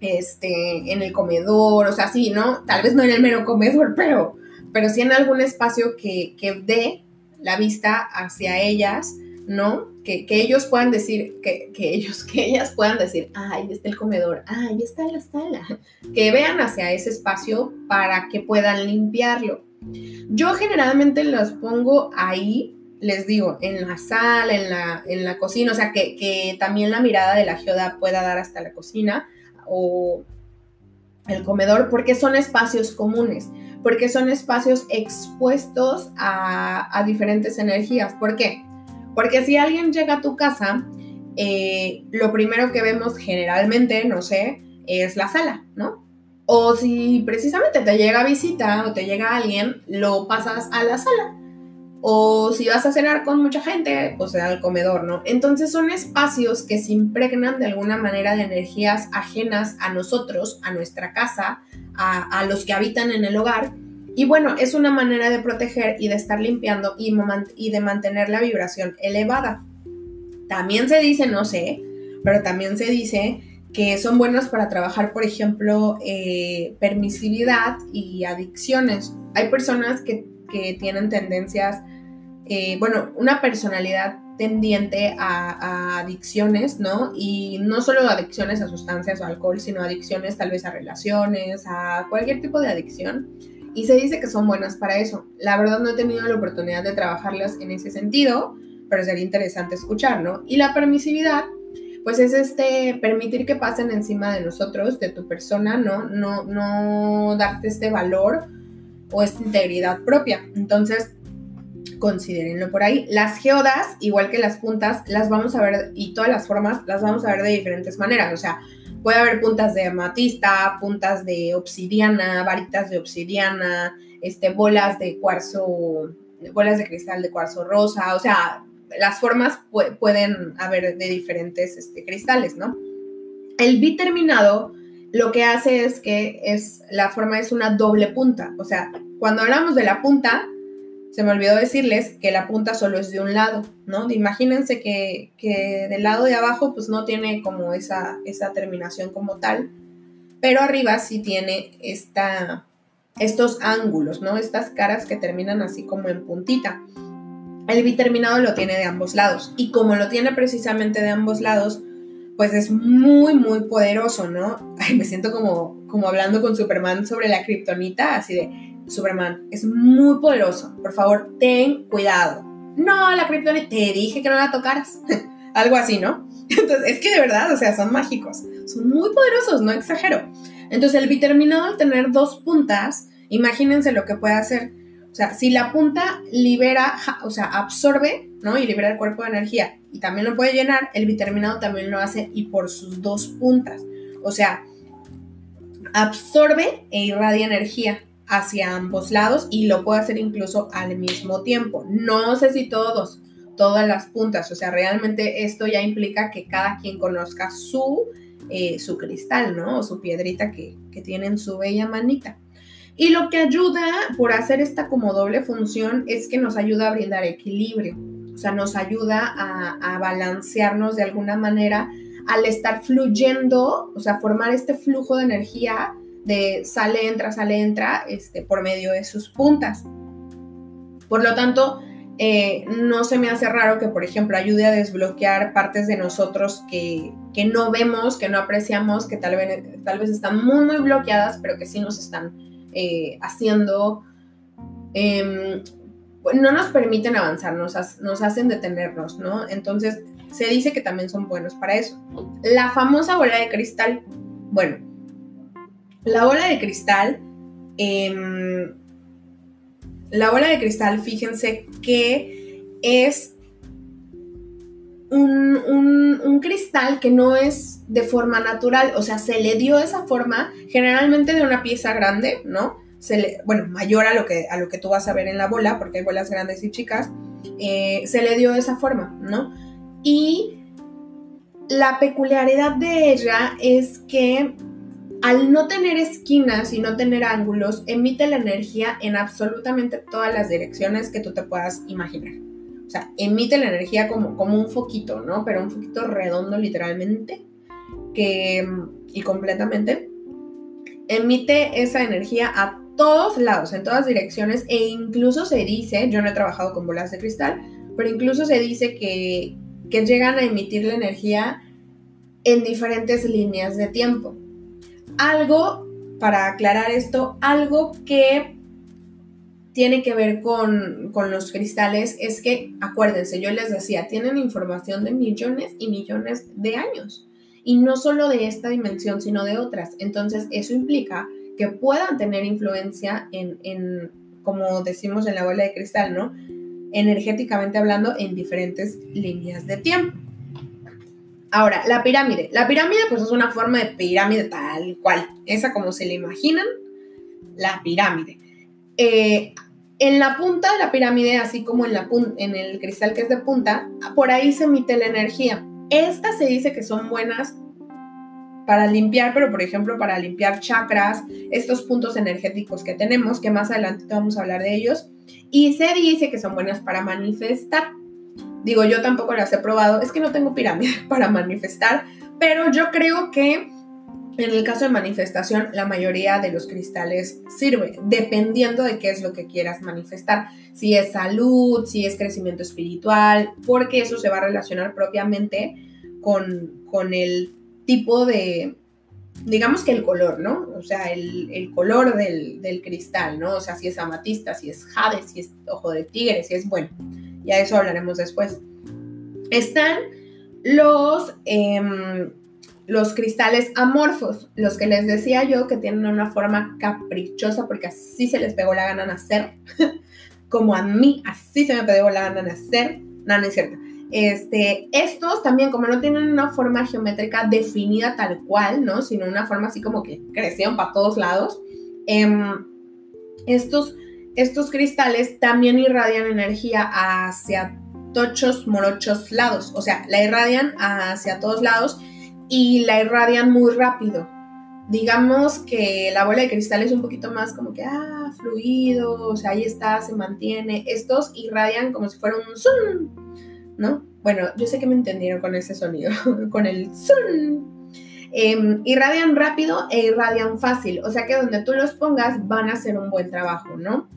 este, en el comedor, o sea, sí, ¿no? Tal vez no en el mero comedor, (laughs) pero, pero sí en algún espacio que, que dé la vista hacia ellas, ¿no? Que, ellos puedan decir, que, que, ellos, (laughs) que ellas puedan decir, ah, ahí está el comedor, ah, ahí está la sala. (laughs) Que vean hacia ese espacio para que puedan limpiarlo. Yo generalmente los pongo ahí les digo, en la sala, en la, en la cocina, o sea, que, que, también la mirada de la geoda pueda dar hasta la cocina o el comedor, porque son espacios comunes, porque son espacios expuestos a, diferentes energías. ¿Por qué? Porque si alguien llega a tu casa, eh, lo primero que vemos generalmente, no sé, es la sala, ¿no? O si precisamente te llega visita o te llega alguien, lo pasas a la sala. O si vas a cenar con mucha gente, pues al comedor, ¿no? Entonces son espacios que se impregnan de alguna manera de energías ajenas a nosotros, a nuestra casa, a, los que habitan en el hogar. Y bueno, es una manera de proteger y de estar limpiando y, y de mantener la vibración elevada. También se dice, no sé, pero también se dice que son buenos para trabajar, por ejemplo, eh, permisividad y adicciones. Hay personas que, que tienen tendencias eh, bueno, una personalidad tendiente a, adicciones, ¿no? Y no solo adicciones a sustancias o alcohol, sino adicciones tal vez a relaciones, a cualquier tipo de adicción. Y se dice que son buenas para eso. La verdad no he tenido la oportunidad de trabajarlas en ese sentido, pero sería interesante escuchar, ¿no? Y la permisividad, pues es este permitir que pasen encima de nosotros, de tu persona, ¿no? No, no darte este valor o esta integridad propia. Entonces, considérenlo por ahí. Las geodas, igual que las puntas, las vamos a ver, y todas las formas, las vamos a ver de diferentes maneras. O sea, puede haber puntas de amatista, puntas de obsidiana, varitas de obsidiana, este, bolas de cuarzo, bolas de cristal de cuarzo rosa. O sea, las formas pueden haber de diferentes este, cristales, ¿no? El biterminado lo que hace es que es, la forma es una doble punta. O sea, cuando hablamos de la punta, se me olvidó decirles que la punta solo es de un lado, ¿no? Imagínense que, del lado de abajo pues no tiene como esa, esa terminación como tal, pero arriba sí tiene esta, estos ángulos, ¿no? Estas caras que terminan así como en puntita. El biterminado lo tiene de ambos lados y como lo tiene precisamente de ambos lados, pues es muy, muy poderoso, ¿no? Me siento como, como hablando con Superman sobre la kriptonita, así de, Superman es muy poderoso. Por favor, ten cuidado. No, la Kryptonita, te dije que no la tocaras. (laughs) Algo así, ¿no? (laughs) Entonces, es que de verdad, o sea, son mágicos. Son muy poderosos, no exagero. Entonces, el biterminado al tener dos puntas, imagínense lo que puede hacer. O sea, si la punta libera, o sea, absorbe, Y libera el cuerpo de energía y también lo puede llenar, el biterminado también lo hace y por sus dos puntas. O sea, absorbe e irradia energía hacia ambos lados y lo puedo hacer incluso al mismo tiempo. No sé si todos, todas las puntas, o sea, realmente esto ya implica que cada quien conozca su, eh, su cristal, ¿no? O su piedrita que, que tiene en su bella manita. Y lo que ayuda por hacer esta como doble función es que nos ayuda a brindar equilibrio, o sea, nos ayuda a, balancearnos de alguna manera al estar fluyendo, o sea, formar este flujo de energía de sale, entra, sale, entra, este, por medio de sus puntas. Por lo tanto, eh, no se me hace raro que, por ejemplo, ayude a desbloquear partes de nosotros que, no vemos, que no apreciamos, que tal vez, tal vez están muy, muy bloqueadas, pero que sí nos están eh, haciendo, em, no nos permiten avanzar, nos, nos hacen detenernos, ¿no? Entonces, se dice que también son buenos para eso. La famosa bola de cristal, bueno, la bola de cristal, em, la bola de cristal, fíjense que es un, cristal que no es de forma natural, o sea, se le dio esa forma generalmente de una pieza grande, ¿no? Se le, bueno, mayor a lo, que, a lo que tú vas a ver en la bola, porque hay bolas grandes y chicas, eh, se le dio esa forma, ¿no? Y la peculiaridad de ella es que al no tener esquinas y no tener ángulos, emite la energía en absolutamente todas las direcciones que tú te puedas imaginar. O sea, emite la energía como, como un foquito, ¿no? Pero un foquito redondo literalmente, que, y completamente, emite esa energía a todos lados, en todas direcciones, e incluso se dice, yo no he trabajado con bolas de cristal, pero incluso se dice que, que llegan a emitir la energía en diferentes líneas de tiempo. Algo, para aclarar esto, algo que tiene que ver con, con, los cristales es que, acuérdense, yo les decía, tienen información de millones y millones de años. Y no solo de esta dimensión, sino de otras. Entonces, eso implica que puedan tener influencia en, en como decimos en la bola de cristal, ¿no? Energéticamente hablando, en diferentes líneas de tiempo. Ahora, la pirámide. La pirámide pues es una forma de pirámide tal cual. Esa como se le imaginan, la pirámide. Eh, en la punta de la pirámide, así como en, la en el cristal que es de punta, por ahí se emite la energía. Estas se dice que son buenas para limpiar, pero por ejemplo para limpiar chakras, estos puntos energéticos que tenemos, que más adelante vamos a hablar de ellos, y se dice que son buenas para manifestar. Digo, yo tampoco las he probado, es que no tengo pirámide (laughs) para manifestar, pero yo creo que en el caso de manifestación, la mayoría de los cristales sirve, dependiendo de qué es lo que quieras manifestar. Si es salud, si es crecimiento espiritual, porque eso se va a relacionar propiamente con, con el tipo de, digamos que el color, ¿no? O sea, el, color del, cristal, ¿no? O sea, si es amatista, si es jade, si es ojo de tigre, si es, bueno, ya eso hablaremos después. Están los, em, los cristales amorfos, los que les decía yo que tienen una forma caprichosa porque así se les pegó la gana nacer, (laughs) como a mí, así se me pegó la gana nacer, no, no es cierto. Este, estos también, como no tienen una forma geométrica definida tal cual, ¿no? Sino una forma así como que crecieron para todos lados. Em, estos, estos cristales también irradian energía hacia tochos, morochos lados. O sea, la irradian hacia todos lados y la irradian muy rápido. Digamos que la bola de cristal es un poquito más como que, ah, fluido, o sea, ahí está, se mantiene. Estos irradian como si fuera un zoom, ¿no? Bueno, yo sé que me entendieron con ese sonido, (laughs) con el zoom. Em, irradian rápido e irradian fácil, o sea que donde tú los pongas van a hacer un buen trabajo, ¿no?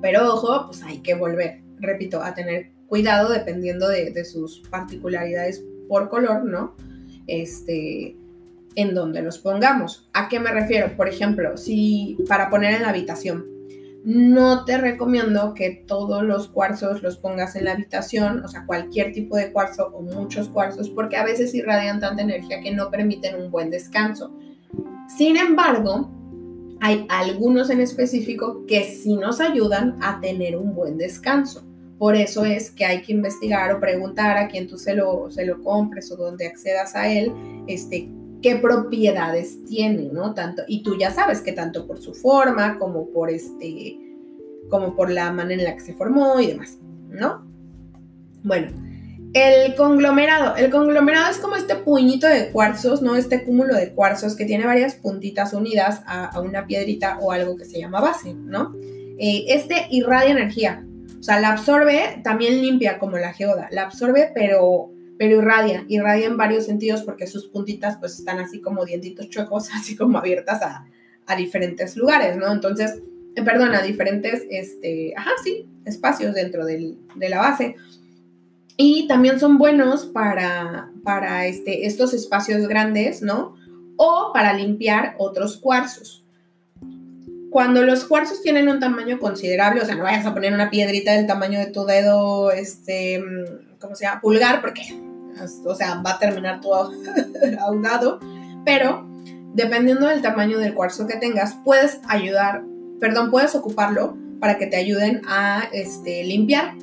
Pero ojo, pues hay que volver, repito, a tener cuidado dependiendo de, de sus particularidades por color, ¿no? Este, en donde los pongamos. ¿A qué me refiero? Por ejemplo, si para poner en la habitación, no te recomiendo que todos los cuarzos los pongas en la habitación, o sea, cualquier tipo de cuarzo o muchos cuarzos, porque a veces irradian tanta energía que no permiten un buen descanso. Sin embargo, hay algunos en específico que sí nos ayudan a tener un buen descanso. Por eso es que hay que investigar o preguntar a quien tú se lo, se lo compres o donde accedas a él, este, qué propiedades tiene, ¿no? Tanto, y tú ya sabes que tanto por su forma como por este, como por la manera en la que se formó y demás, ¿no? Bueno, el conglomerado. El conglomerado es como este puñito de cuarzos, ¿no? Este cúmulo de cuarzos que tiene varias puntitas unidas a, una piedrita o algo que se llama base, ¿no? Eh, este irradia energía. O sea, la absorbe, también limpia como la geoda. La absorbe, pero pero irradia, irradia en varios sentidos porque sus puntitas pues están así como dientitos chuecos, (laughs) así como abiertas a, diferentes lugares, ¿no? Entonces, eh, perdón, a diferentes, este, ajá, sí, espacios dentro de la base. Y también son buenos para, para este, estos espacios grandes, ¿no? O para limpiar otros cuarzos. Cuando los cuarzos tienen un tamaño considerable, o sea, no vayas a poner una piedrita del tamaño de tu dedo, este, ¿cómo se llama? Pulgar, porque o sea, va a terminar todo (laughs) ahogado, pero dependiendo del tamaño del cuarzo que tengas, puedes ayudar, perdón, puedes ocuparlo para que te ayuden a este, limpiar.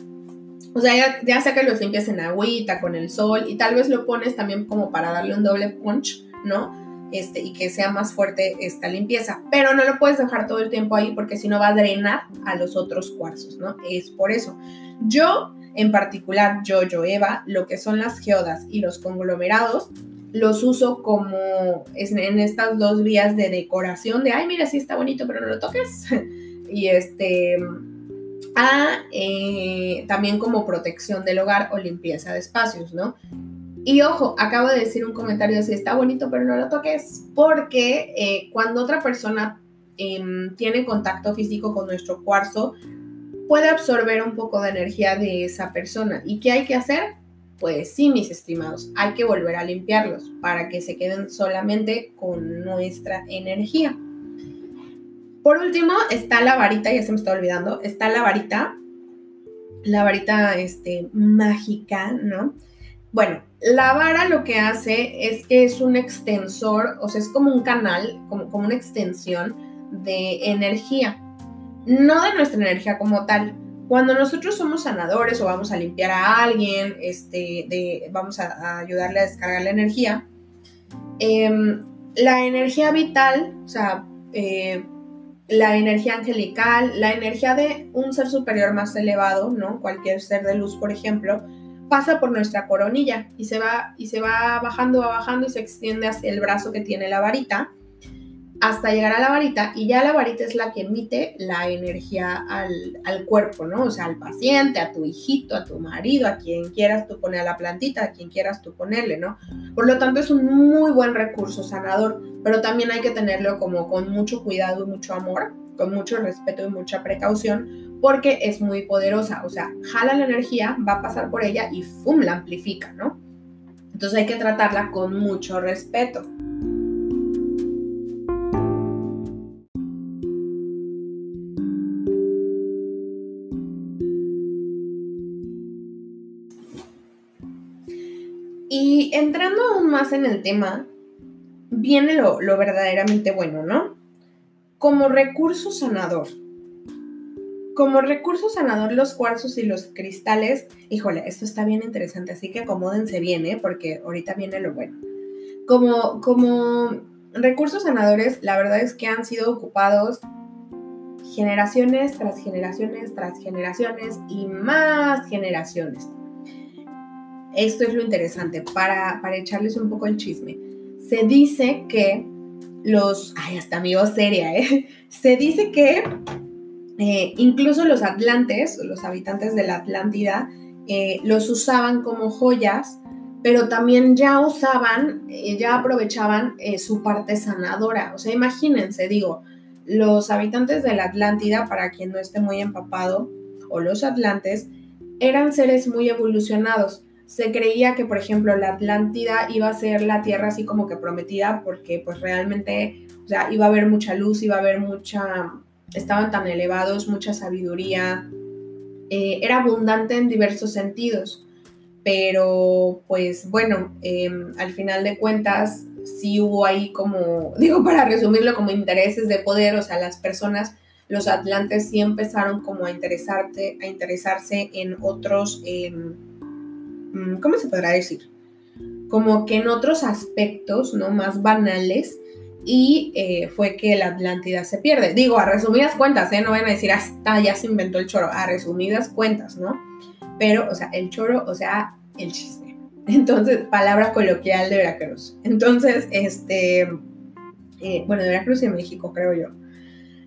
O sea, ya, sea que los limpias en agüita, con el sol, y tal vez lo pones también como para darle un doble punch, ¿no? Este, y que sea más fuerte esta limpieza. Pero no lo puedes dejar todo el tiempo ahí porque si no va a drenar a los otros cuarzos, ¿no? Es por eso. Yo en particular yo, yo, Eva, lo que son las geodas y los conglomerados, los uso como en estas dos vías de decoración, de, ay, mira, sí está bonito, pero no lo toques. (laughs) y este, a eh, también como protección del hogar o limpieza de espacios, ¿no? Y ojo, acabo de decir un comentario si está bonito, pero no lo toques, porque eh, cuando otra persona em, tiene contacto físico con nuestro cuarzo, puede absorber un poco de energía de esa persona. ¿Y qué hay que hacer? Pues sí, mis estimados, hay que volver a limpiarlos para que se queden solamente con nuestra energía. Por último, está la varita, ya se me está olvidando, está la varita, la varita este, mágica, ¿no? Bueno, la vara lo que hace es que es un extensor, o sea, es como un canal, como, como una extensión de energía, no de nuestra energía como tal, cuando nosotros somos sanadores o vamos a limpiar a alguien, este, vamos a, ayudarle a descargar la energía, em, la energía vital, o sea, eh, la energía angelical, la energía de un ser superior más elevado, ¿no? Cualquier ser de luz, por ejemplo, pasa por nuestra coronilla y se va, y se va bajando, va bajando y se extiende hacia el brazo que tiene la varita hasta llegar a la varita y ya la varita es la que emite la energía al, cuerpo, ¿no? O sea, al paciente, a tu hijito, a tu marido, a quien quieras tú poner a la plantita, a quien quieras tú ponerle, ¿no? Por lo tanto es un muy buen recurso sanador, pero también hay que tenerlo como con mucho cuidado y mucho amor, con mucho respeto y mucha precaución, porque es muy poderosa, o sea, jala la energía, va a pasar por ella y ¡fum! la amplifica, ¿no? Entonces hay que tratarla con mucho respeto. Entrando aún más en el tema, viene lo, verdaderamente bueno, ¿no? Como recurso sanador. Como recurso sanador, los cuarzos y los cristales, híjole, esto está bien interesante, así que acomódense bien, ¿eh? Porque ahorita viene lo bueno. Como, como recursos sanadores, la verdad es que han sido ocupados generaciones tras generaciones tras generaciones y más generaciones esto es lo interesante, para, echarles un poco el chisme. Se dice que los, ay, hasta amigo seria, ¿eh? (laughs) Se dice que eh, incluso los atlantes, los habitantes de la Atlántida, eh, los usaban como joyas, pero también ya usaban, eh, ya aprovechaban su parte sanadora. O sea, imagínense, digo, los habitantes de la Atlántida, para quien no esté muy empapado, o los atlantes, eran seres muy evolucionados se creía que, por ejemplo, la Atlántida iba a ser la tierra así como que prometida porque pues realmente, o sea, iba a haber mucha luz, iba a haber mucha, estaban tan elevados, mucha sabiduría, eh, era abundante en diversos sentidos, pero pues bueno, em, al final de cuentas sí hubo ahí como, (laughs) digo para resumirlo, como intereses de poder, o sea, las personas los atlantes sí empezaron como a a interesarse en otros, em, ¿cómo se podrá decir? Como que en otros aspectos, ¿no? Más banales, y eh, fue que la Atlántida se pierde. Digo, a resumidas cuentas, ¿eh? No van a decir, hasta ya se inventó el choro, a resumidas cuentas, ¿no? Pero, o sea, el choro, o sea, el chisme. (laughs) Entonces, palabra coloquial de Veracruz. Entonces, este, eh, bueno, de Veracruz y México, creo yo.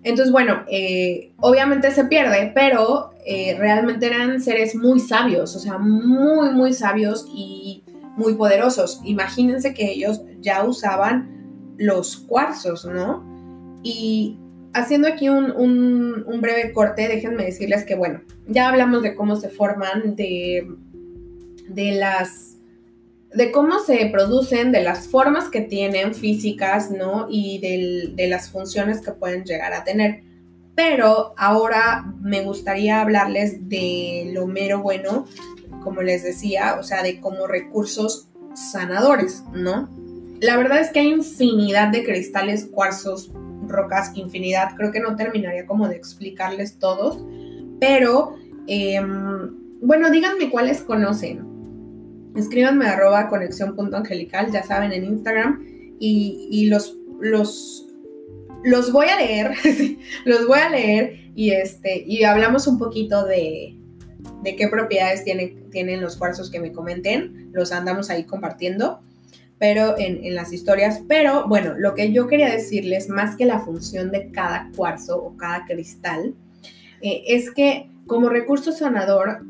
Entonces, bueno, eh, obviamente se pierde, pero eh, realmente eran seres muy sabios, o sea, muy, muy sabios y muy poderosos. Imagínense que ellos ya usaban los cuarzos, ¿no? Y haciendo aquí un, un, breve corte, déjenme decirles que, bueno, ya hablamos de cómo se forman, de, de las de cómo se producen, de las formas que tienen físicas, ¿no? Y de las funciones que pueden llegar a tener. Pero ahora me gustaría hablarles de lo mero bueno, como les decía, o sea, de como recursos sanadores, ¿no? La verdad es que hay infinidad de cristales, cuarzos, rocas, infinidad. Creo que no terminaría como de explicarles todos, pero em, bueno, díganme cuáles conocen escríbanme arroba conexión.angelical, ya saben, en Instagram, y, los, los, los voy a leer, (laughs) los voy a leer y, este, y hablamos un poquito de, de qué propiedades tiene, tienen los cuarzos que me comenten, los andamos ahí compartiendo. pero en, las historias. Pero bueno, lo que yo quería decirles, más que la función de cada cuarzo o cada cristal, eh, es que como recurso sanador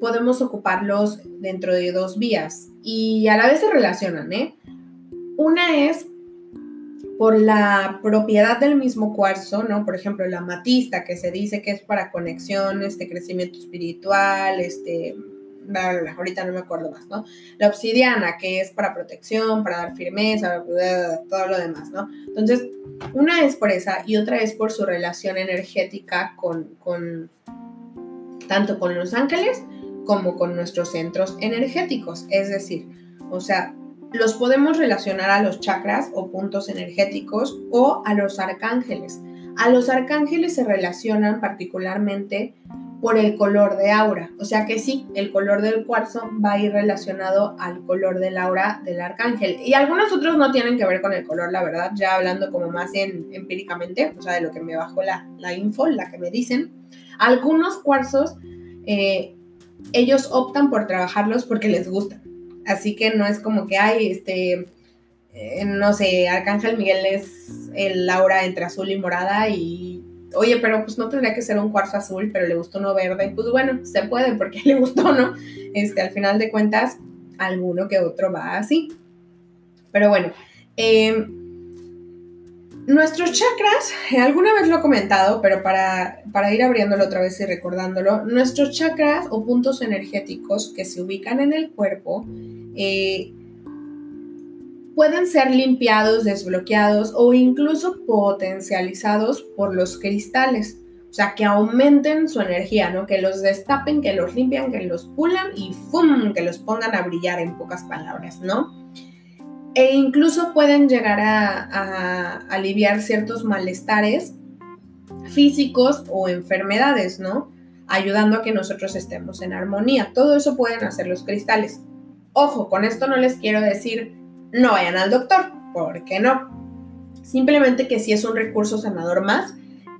podemos ocuparlos dentro de dos vías y a la vez se relacionan, ¿eh? Una es por la propiedad del mismo cuarzo, ¿no? Por ejemplo, la amatista, que se dice que es para conexión, este crecimiento espiritual, este, ahorita no me acuerdo más, ¿no? La obsidiana, que es para protección, para dar firmeza, todo lo demás, ¿no? Entonces, una es por esa y otra es por su relación energética con, con tanto con los ángeles como con nuestros centros energéticos. Es decir, o sea, los podemos relacionar a los chakras o puntos energéticos o a los arcángeles. A los arcángeles se relacionan particularmente por el color de aura. O sea que sí, el color del cuarzo va a ir relacionado al color del aura del arcángel. Y algunos otros no tienen que ver con el color, la verdad, ya hablando como más empíricamente, o sea, de lo que me bajó la, la info, la que me dicen. Algunos cuarzos, eh, ellos optan por trabajarlos porque les gustan. Así que no es como que hay, este, eh, no sé, Arcángel Miguel es el aura entre azul y morada y oye, pero pues no tendría que ser un cuarzo azul, pero le gustó uno verde, pues bueno, se puede porque (laughs) le gustó, ¿no? Este, al final de cuentas, alguno que otro va así. Pero bueno, em, nuestros chakras, alguna vez lo he comentado, pero para, para ir abriéndolo otra vez y recordándolo, nuestros chakras o puntos energéticos que se ubican en el cuerpo, eh, pueden ser limpiados, desbloqueados o incluso potencializados por los cristales. O sea, que aumenten su energía, ¿no? Que los destapen, que los limpian, que los pulan y ¡fum! que los pongan a brillar en pocas palabras, ¿no? E incluso pueden llegar a, aliviar ciertos malestares físicos o enfermedades, ¿no? Ayudando a que nosotros estemos en armonía. Todo eso pueden hacer los cristales. Ojo, con esto no les quiero decir no vayan al doctor. ¿Por qué no? Simplemente que sí es un recurso sanador más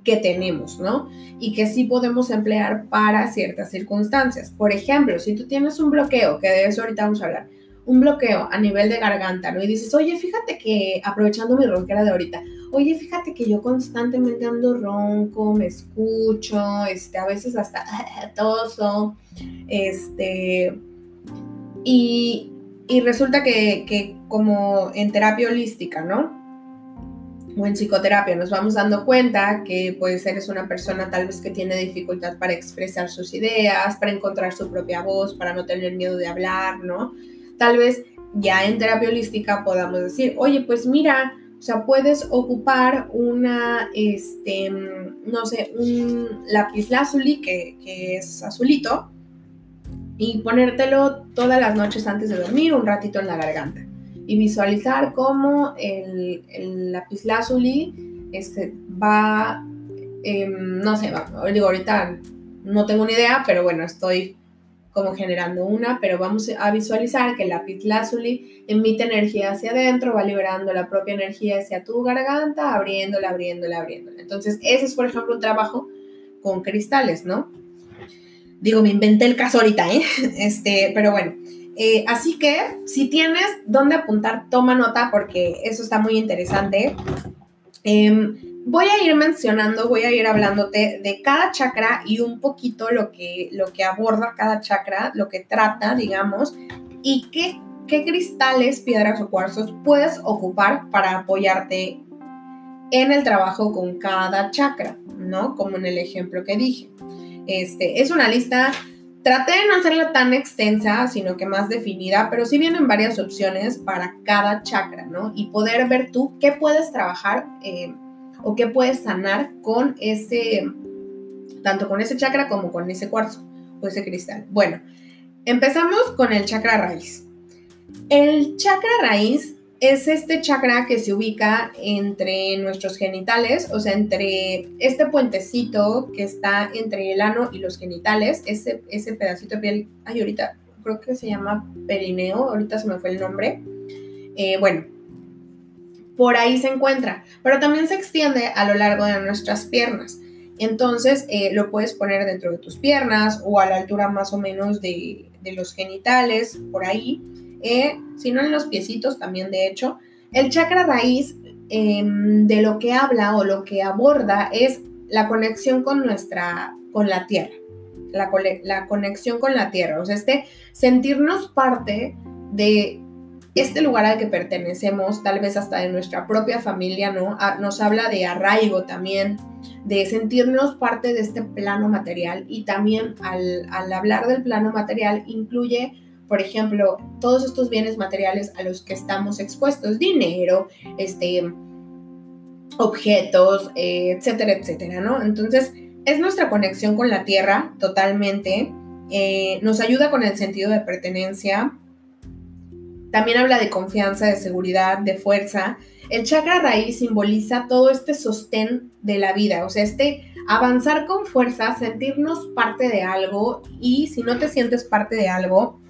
que tenemos, ¿no? Y que sí podemos emplear para ciertas circunstancias. Por ejemplo, si tú tienes un bloqueo, que de eso ahorita vamos a hablar, un bloqueo a nivel de garganta, ¿no? Y dices, oye, fíjate que, aprovechando mi ronquera de ahorita, oye, fíjate que yo constantemente ando ronco, me escucho, este, a veces hasta (laughs) toso, este, y, y resulta que, como en terapia holística, ¿no? O en psicoterapia nos vamos dando cuenta que pues eres una persona tal vez que tiene dificultad para expresar sus ideas, para encontrar su propia voz, para no tener miedo de hablar, ¿no? Tal vez ya en terapia holística podamos decir, oye, pues mira, o sea, puedes ocupar una, este, no sé, un lápiz lazuli que, que es azulito, y ponértelo todas las noches antes de dormir, un ratito en la garganta. Y visualizar cómo el, el lapislázuli este, va, em, no sé, digo, ahorita no tengo ni idea, pero bueno, estoy como generando una, pero vamos a visualizar que el lapislázuli emite energía hacia adentro, va liberando la propia energía hacia tu garganta, abriéndola, abriéndola, abriéndola. Entonces, ese es, por ejemplo, un trabajo con cristales, ¿no? Digo, me inventé el caso ahorita, ¿eh? (laughs) Este, pero bueno. Eh, así que si tienes dónde apuntar, toma nota porque eso está muy interesante. Em, voy a ir mencionando, voy a ir hablándote de cada chakra y un poquito lo que, lo que aborda cada chakra, lo que trata, digamos, y qué, qué cristales, piedras o cuarzos puedes ocupar para apoyarte en el trabajo con cada chakra, ¿no? Como en el ejemplo que dije. Este, es una lista, traté de no hacerla tan extensa, sino que más definida, pero sí vienen varias opciones para cada chakra, ¿no? Y poder ver tú qué puedes trabajar eh, o qué puedes sanar con ese, tanto con ese chakra como con ese cuarzo o ese cristal. Bueno, empezamos con el chakra raíz. El chakra raíz es este chakra que se ubica entre nuestros genitales, o sea, entre este puentecito que está entre el ano y los genitales, ese, ese pedacito de piel, ay, ahorita creo que se llama perineo, ahorita se me fue el nombre. Eh, bueno, por ahí se encuentra, pero también se extiende a lo largo de nuestras piernas. Entonces eh, lo puedes poner dentro de tus piernas o a la altura más o menos de, los genitales, por ahí. eh, sino en los piecitos también, de hecho. El chakra raíz em, de lo que habla o lo que aborda es la conexión con nuestra, con la tierra, la, la conexión con la tierra, o sea, este sentirnos parte de este lugar al que pertenecemos, tal vez hasta de nuestra propia familia, ¿no? Ah, nos habla de arraigo también, de sentirnos parte de este plano material y también al, al hablar del plano material incluye, por ejemplo, todos estos bienes materiales a los que estamos expuestos, dinero, este, objetos, eh, etcétera, etcétera, ¿no? Entonces, es nuestra conexión con la tierra totalmente, eh, nos ayuda con el sentido de pertenencia, también habla de confianza, de seguridad, de fuerza. El chakra raíz simboliza todo este sostén de la vida, o sea, este avanzar con fuerza, sentirnos parte de algo y si no te sientes parte de algo,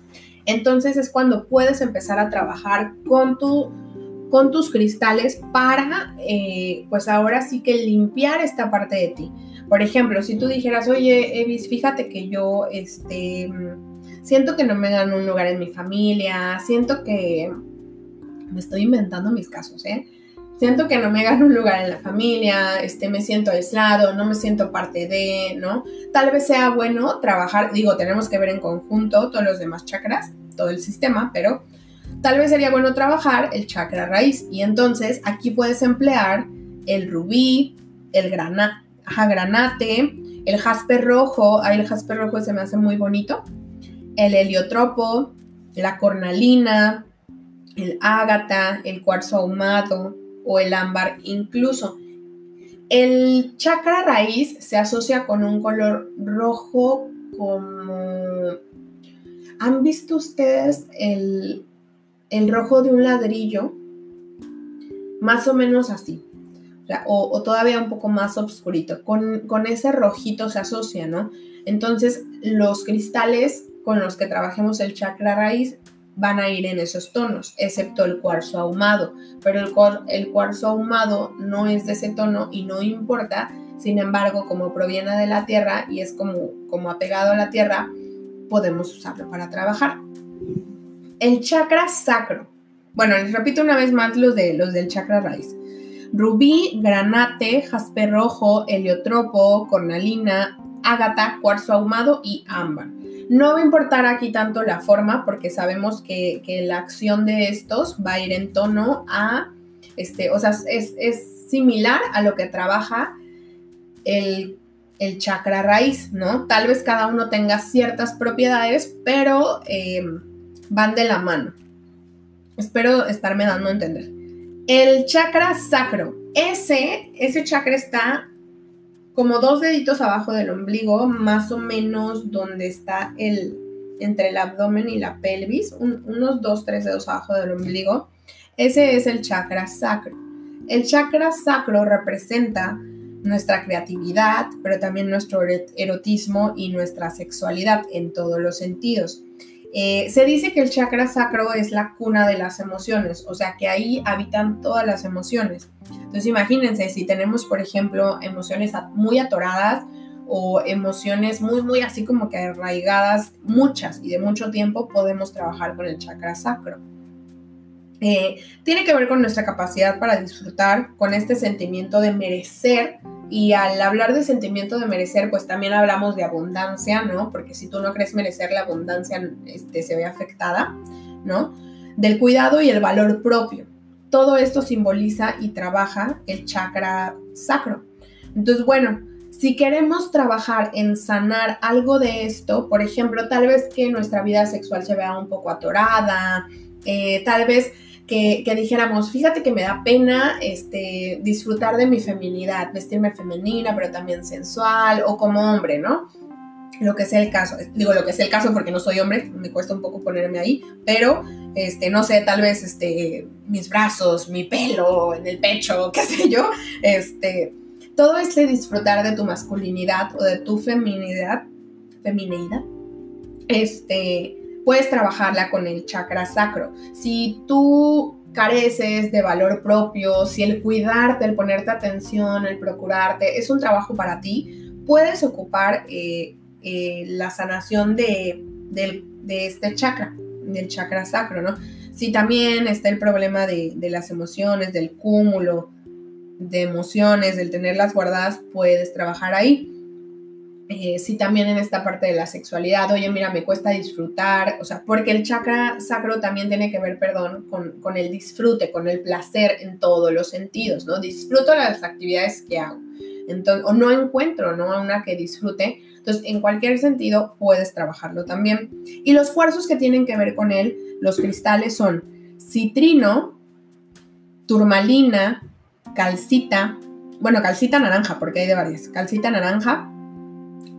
entonces es cuando puedes empezar a trabajar con, tu, con tus cristales para, eh, pues ahora sí que limpiar esta parte de ti. Por ejemplo, si tú dijeras, oye, Evis, fíjate que yo, este siento que no me dan un lugar en mi familia, siento que me estoy inventando mis casos, ¿eh? Siento que no me gano un lugar en la familia, este, me siento aislado, no me siento parte de, ¿no? Tal vez sea bueno trabajar, digo, tenemos que ver en conjunto todos los demás chakras, todo el sistema, pero tal vez sería bueno trabajar el chakra raíz. Y entonces aquí puedes emplear el rubí, el grana, granate, el jaspe rojo. Ahí el jaspe rojo se me hace muy bonito el heliotropo, la cornalina, el ágata, el cuarzo ahumado o el ámbar incluso. El chakra raíz se asocia con un color rojo como... ¿Han visto ustedes el, rojo de un ladrillo? Más o menos así. O, todavía un poco más oscurito. Con, con ese rojito se asocia, ¿no? Entonces los cristales con los que trabajemos el chakra raíz van a ir en esos tonos, excepto el cuarzo ahumado. Pero el, el cuarzo ahumado no es de ese tono y no importa. Sin embargo, como proviene de la tierra y es como, como apegado a la tierra, podemos usarlo para trabajar. El chakra sacro. Bueno, les repito una vez más los, de, los del chakra raíz. Rubí, granate, jaspe rojo, heliotropo, cornalina, ágata, cuarzo ahumado y ámbar. No va a importar aquí tanto la forma porque sabemos que, la acción de estos va a ir en tono a, este, o sea, es, similar a lo que trabaja el, chakra raíz, ¿no? Tal vez cada uno tenga ciertas propiedades, pero em, van de la mano. Espero estarme dando a entender. El chakra sacro, ese, ese chakra está como dos deditos abajo del ombligo, más o menos donde está el, entre el abdomen y la pelvis, unos dos, tres dedos abajo del ombligo. Ese es el chakra sacro. El chakra sacro representa nuestra creatividad, pero también nuestro erotismo y nuestra sexualidad en todos los sentidos. Eh, se dice que el chakra sacro es la cuna de las emociones, o sea que ahí habitan todas las emociones. Entonces imagínense, si tenemos, por ejemplo, emociones muy atoradas o emociones muy, muy así como que arraigadas, muchas y de mucho tiempo, podemos trabajar con el chakra sacro. Eh, tiene que ver con nuestra capacidad para disfrutar, con este sentimiento de merecer. Y al hablar de sentimiento de merecer, pues también hablamos de abundancia, ¿no? Porque si tú no crees merecer, la abundancia este, se ve afectada, ¿no? Del cuidado y el valor propio. Todo esto simboliza y trabaja el chakra sacro. Entonces, bueno, si queremos trabajar en sanar algo de esto, por ejemplo, tal vez que nuestra vida sexual se vea un poco atorada, eh, tal vez que, dijéramos, fíjate que me da pena este, disfrutar de mi feminidad, vestirme femenina, pero también sensual o como hombre, ¿no? Lo que sea el caso, digo lo que sea el caso porque no soy hombre, me cuesta un poco ponerme ahí, pero este, no sé, tal vez este, mis brazos, mi pelo en el pecho, (laughs) qué sé yo, este, todo este disfrutar de tu masculinidad o de tu feminidad, feminidad, este, puedes trabajarla con el chakra sacro. Si tú careces de valor propio, si el cuidarte, el ponerte atención, el procurarte es un trabajo para ti, puedes ocupar eh, eh, la sanación de, este chakra, del chakra sacro, ¿no? Si también está el problema de, de las emociones, del cúmulo de emociones, del tenerlas guardadas, puedes trabajar ahí. Eh, sí también en esta parte de la sexualidad, oye, mira, me cuesta disfrutar, o sea, porque el chakra sacro también tiene que ver, perdón, con, el disfrute, con el placer en todos los sentidos, ¿no? Disfruto las actividades que hago, entonces, o no encuentro, ¿no? Una que disfrute, entonces, en cualquier sentido, puedes trabajarlo también. Y los cuarzos que tienen que ver con él, los cristales son citrino, turmalina, calcita, bueno, calcita naranja, porque hay de varias, calcita naranja,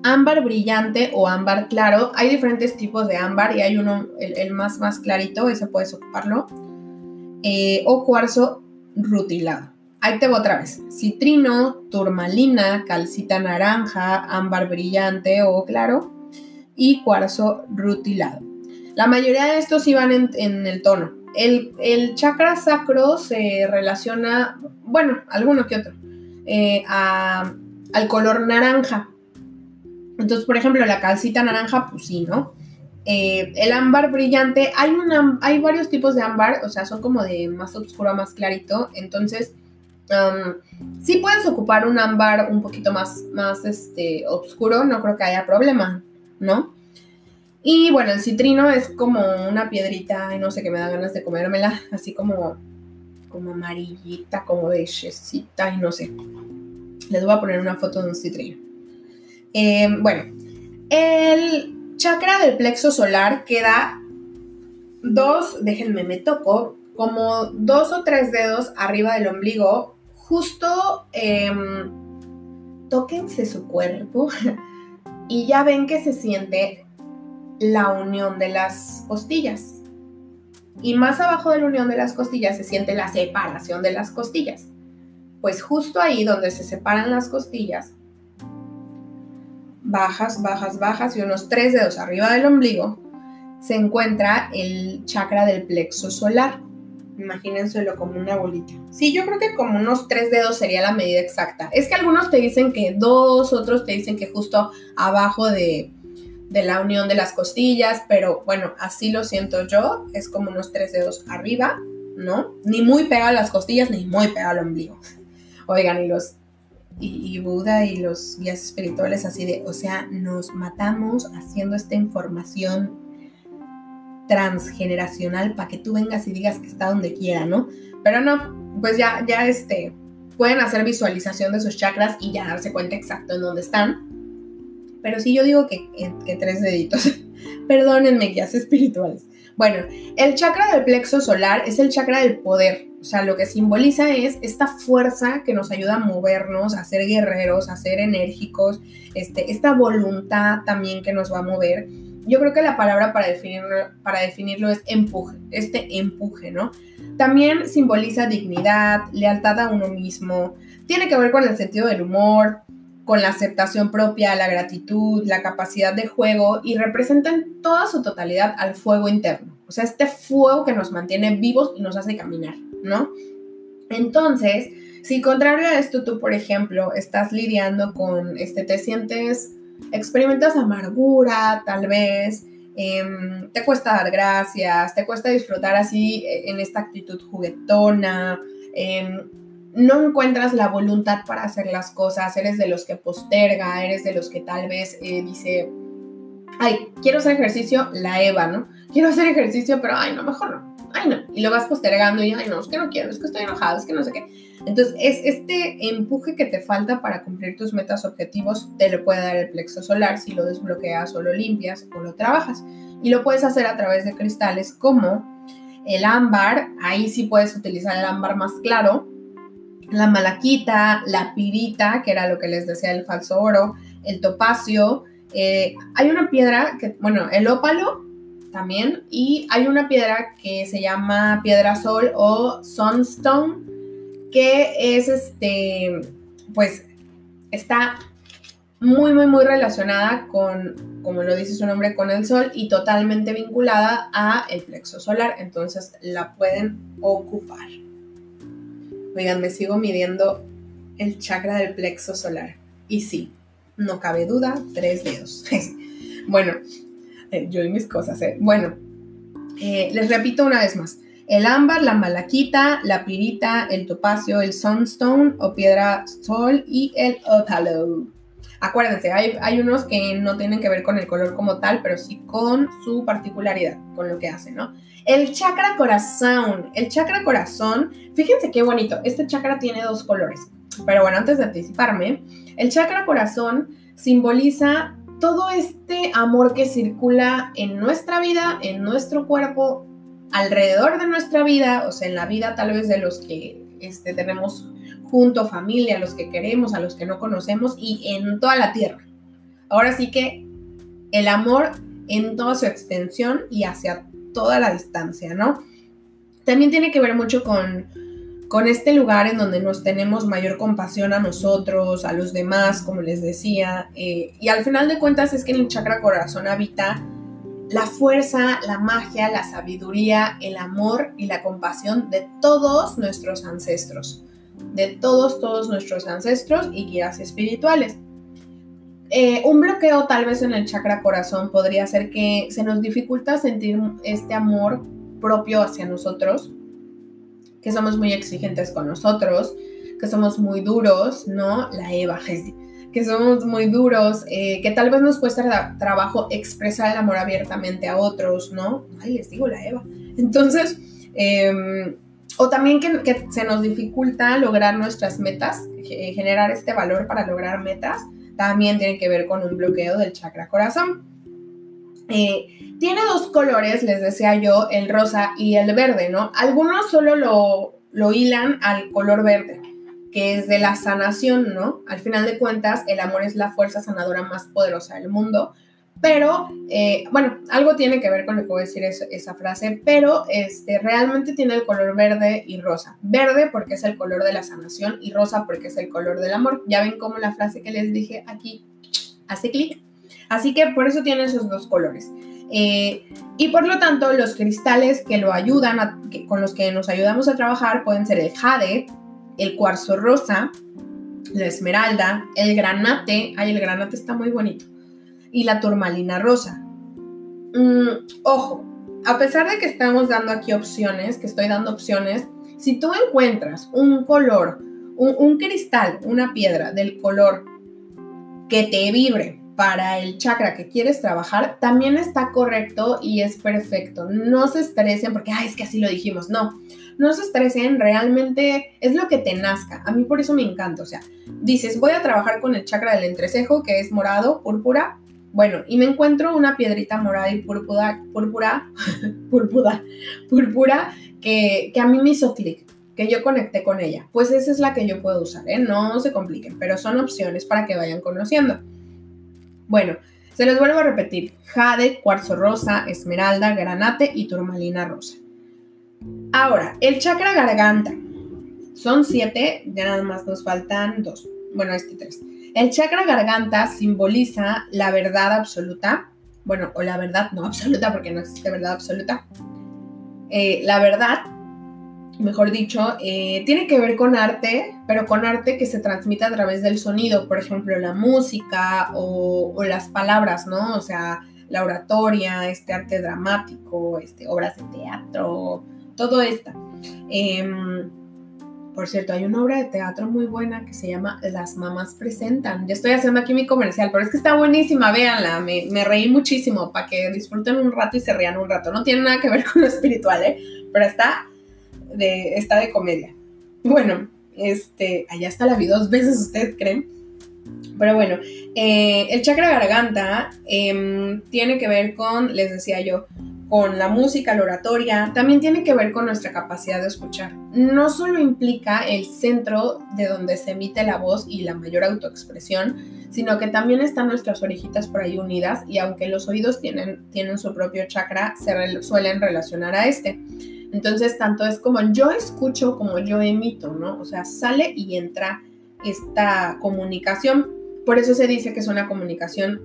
ámbar brillante o ámbar claro. Hay diferentes tipos de ámbar y hay uno, el, más, más clarito, ese puedes ocuparlo. Eh, o cuarzo rutilado. Ahí te voy otra vez. Citrino, turmalina, calcita naranja, ámbar brillante o claro y cuarzo rutilado. La mayoría de estos iban en, en el tono. El, el, chakra sacro se relaciona, bueno, alguno que otro, eh, al color naranja. Entonces, por ejemplo, la calcita naranja, pues sí, ¿no? Eh, el ámbar brillante, hay, una, hay varios tipos de ámbar, o sea, son como de más oscuro a más clarito, entonces sí puedes ocupar un ámbar un poquito más, más este, oscuro, no creo que haya problema, ¿no? Y bueno, el citrino es como una piedrita, y no sé, que me da ganas de comérmela, así como, como amarillita, como de y no sé. Les voy a poner una foto de un citrino. Em, bueno, el chakra del plexo solar queda dos, déjenme, me toco, como dos o tres dedos arriba del ombligo, justo eh, tóquense su cuerpo (laughs) y ya ven que se siente la unión de las costillas. Y más abajo de la unión de las costillas se siente la separación de las costillas. Pues justo ahí donde se separan las costillas bajas, bajas, bajas y unos tres dedos arriba del ombligo, se encuentra el chakra del plexo solar. Imagínenselo como una bolita. Sí, yo creo que como unos tres dedos sería la medida exacta. Es que algunos te dicen que dos, otros te dicen que justo abajo de, de la unión de las costillas, pero bueno, así lo siento yo. Es como unos tres dedos arriba, ¿no? Ni muy pegado a las costillas, ni muy pegado al ombligo. (laughs) Oigan, y los y, Buda y los guías espirituales así de, o sea, nos matamos haciendo esta información transgeneracional para que tú vengas y digas que está donde quiera, ¿no? Pero no, pues ya, ya este, pueden hacer visualización de sus chakras y ya darse cuenta exacto en dónde están. Pero sí yo digo que, que tres deditos. (laughs) Perdónenme, guías espirituales. Bueno, el chakra del plexo solar es el chakra del poder, o sea, lo que simboliza es esta fuerza que nos ayuda a movernos, a ser guerreros, a ser enérgicos, este, esta voluntad también que nos va a mover. Yo creo que la palabra para definirlo, para definirlo es empuje, este empuje, ¿no? También simboliza dignidad, lealtad a uno mismo, tiene que ver con el sentido del humor, con la aceptación propia, la gratitud, la capacidad de juego y representa en toda su totalidad al fuego interno. O sea, este fuego que nos mantiene vivos y nos hace caminar, ¿no? Entonces, si contrario a esto tú, por ejemplo, estás lidiando con, este, te sientes, experimentas amargura, tal vez, em, te cuesta dar gracias, te cuesta disfrutar así eh, en esta actitud juguetona, em, no encuentras la voluntad para hacer las cosas, eres de los que posterga, eres de los que tal vez eh, dice, ay, quiero hacer ejercicio, la Eva, ¿no? Quiero hacer ejercicio, pero ay, no, mejor no, ay, no. Y lo vas postergando y, ay, no, es que no quiero, es que estoy enojado, es que no sé qué. Entonces, es este empuje que te falta para cumplir tus metas objetivos, te lo puede dar el plexo solar si lo desbloqueas o lo limpias o lo trabajas. Y lo puedes hacer a través de cristales como el ámbar, ahí sí puedes utilizar el ámbar más claro, la malaquita, la pirita, que era lo que les decía el falso oro, el topacio. Eh, hay una piedra que, bueno, el ópalo también, y hay una piedra que se llama piedra sol o sunstone, que es este, pues está muy, muy, muy relacionada con, como lo dice su nombre, con el sol y totalmente vinculada a el plexo solar. Entonces la pueden ocupar. Oigan, me sigo midiendo el chakra del plexo solar. Y sí, no cabe duda, tres dedos. (laughs) bueno, eh, yo y mis cosas, ¿eh? Bueno, Eh, les repito una vez más. El ámbar, la malaquita, la pirita, el topacio, el sunstone o piedra sol y el opalo. Acuérdense, hay, hay, unos que no tienen que ver con el color como tal, pero sí con su particularidad, con lo que hace, ¿no? El chakra corazón. El chakra corazón, fíjense qué bonito. Este chakra tiene dos colores. Pero bueno, antes de anticiparme, el chakra corazón simboliza todo este amor que circula en nuestra vida, en nuestro cuerpo, alrededor de nuestra vida, o sea, en la vida tal vez de los que este, tenemos junto, familia, los que queremos, a los que no conocemos y en toda la tierra. Ahora sí que el amor en toda su extensión y hacia toda la distancia, ¿no? También tiene que ver mucho con, con este lugar en donde nos tenemos mayor compasión a nosotros, a los demás, como les decía. Eh, y al final de cuentas es que en el chakra corazón habita la fuerza, la magia, la sabiduría, el amor y la compasión de todos nuestros ancestros, de todos, todos nuestros ancestros y guías espirituales. Eh, un bloqueo tal vez en el chakra corazón podría ser que se nos dificulta sentir este amor propio hacia nosotros, que somos muy exigentes con nosotros, que somos muy duros, ¿no? La Eva, (laughs) que somos muy duros, eh, que tal vez nos cuesta trabajo expresar el amor abiertamente a otros, ¿no? Ay, les digo la Eva. Entonces, em, o también que, se nos dificulta lograr nuestras metas, generar este valor para lograr metas también tiene que ver con un bloqueo del chakra corazón. Eh, tiene dos colores, les decía yo, el rosa y el verde, ¿no? Algunos solo lo, hilan al color verde, que es de la sanación, ¿no? Al final de cuentas, el amor es la fuerza sanadora más poderosa del mundo pero, eh, bueno, algo tiene que ver con lo que voy a decir esa frase, pero este, realmente tiene el color verde y rosa. Verde porque es el color de la sanación y rosa porque es el color del amor. Ya ven cómo la frase que les dije aquí hace clic. Así que por eso tiene esos dos colores. Eh, y por lo tanto, los cristales que lo ayudan, con los que nos ayudamos a trabajar, pueden ser el jade, el cuarzo rosa, la esmeralda, el granate. Ay, el granate está muy bonito y la turmalina rosa. Mm, ojo, a pesar de que estamos dando aquí opciones, que estoy dando opciones, si tú encuentras un color, un, cristal, una piedra del color que te vibre para el chakra que quieres trabajar, también está correcto y es perfecto. No se estresen porque, ay, es que así lo dijimos. No, no se estresen, realmente es lo que te nazca. A mí por eso me encanta. O sea, dices, voy a trabajar con el chakra del entrecejo, que es morado, púrpura, bueno, y me encuentro una piedrita morada y púrpura, púrpura, (laughs) púrpura, púrpura, que, a mí me hizo clic, que yo conecté con ella. Pues esa es la que yo puedo usar, ¿eh? No se compliquen, pero son opciones para que vayan conociendo. Bueno, se les vuelvo a repetir, jade, cuarzo rosa, esmeralda, granate y turmalina rosa. Ahora, el chakra garganta. Son siete, ya nada más nos faltan dos. Bueno, este tres. El chakra garganta simboliza la verdad absoluta, bueno, o la verdad no absoluta porque no existe verdad absoluta. Eh, la verdad, mejor dicho, eh, tiene que ver con arte, pero con arte que se transmite a través del sonido, por ejemplo, la música o, las palabras, ¿no? O sea, la oratoria, este arte dramático, este, obras de teatro, todo esto. Em, por cierto, hay una obra de teatro muy buena que se llama Las mamás presentan. Yo estoy haciendo aquí mi comercial, pero es que está buenísima, véanla. Me, me reí muchísimo para que disfruten un rato y se rían un rato. No tiene nada que ver con lo espiritual, ¿eh? Pero está de, está de comedia. Bueno, este, allá está la vi dos veces, ¿ustedes creen? Pero bueno, eh, el chakra garganta em, tiene que ver con, les decía yo, con la música, la oratoria, también tiene que ver con nuestra capacidad de escuchar. No solo implica el centro de donde se emite la voz y la mayor autoexpresión, sino que también están nuestras orejitas por ahí unidas y aunque los oídos tienen, tienen su propio chakra, se suelen relacionar a este. Entonces, tanto es como yo escucho como yo emito, ¿no? O sea, sale y entra esta comunicación. Por eso se dice que es una comunicación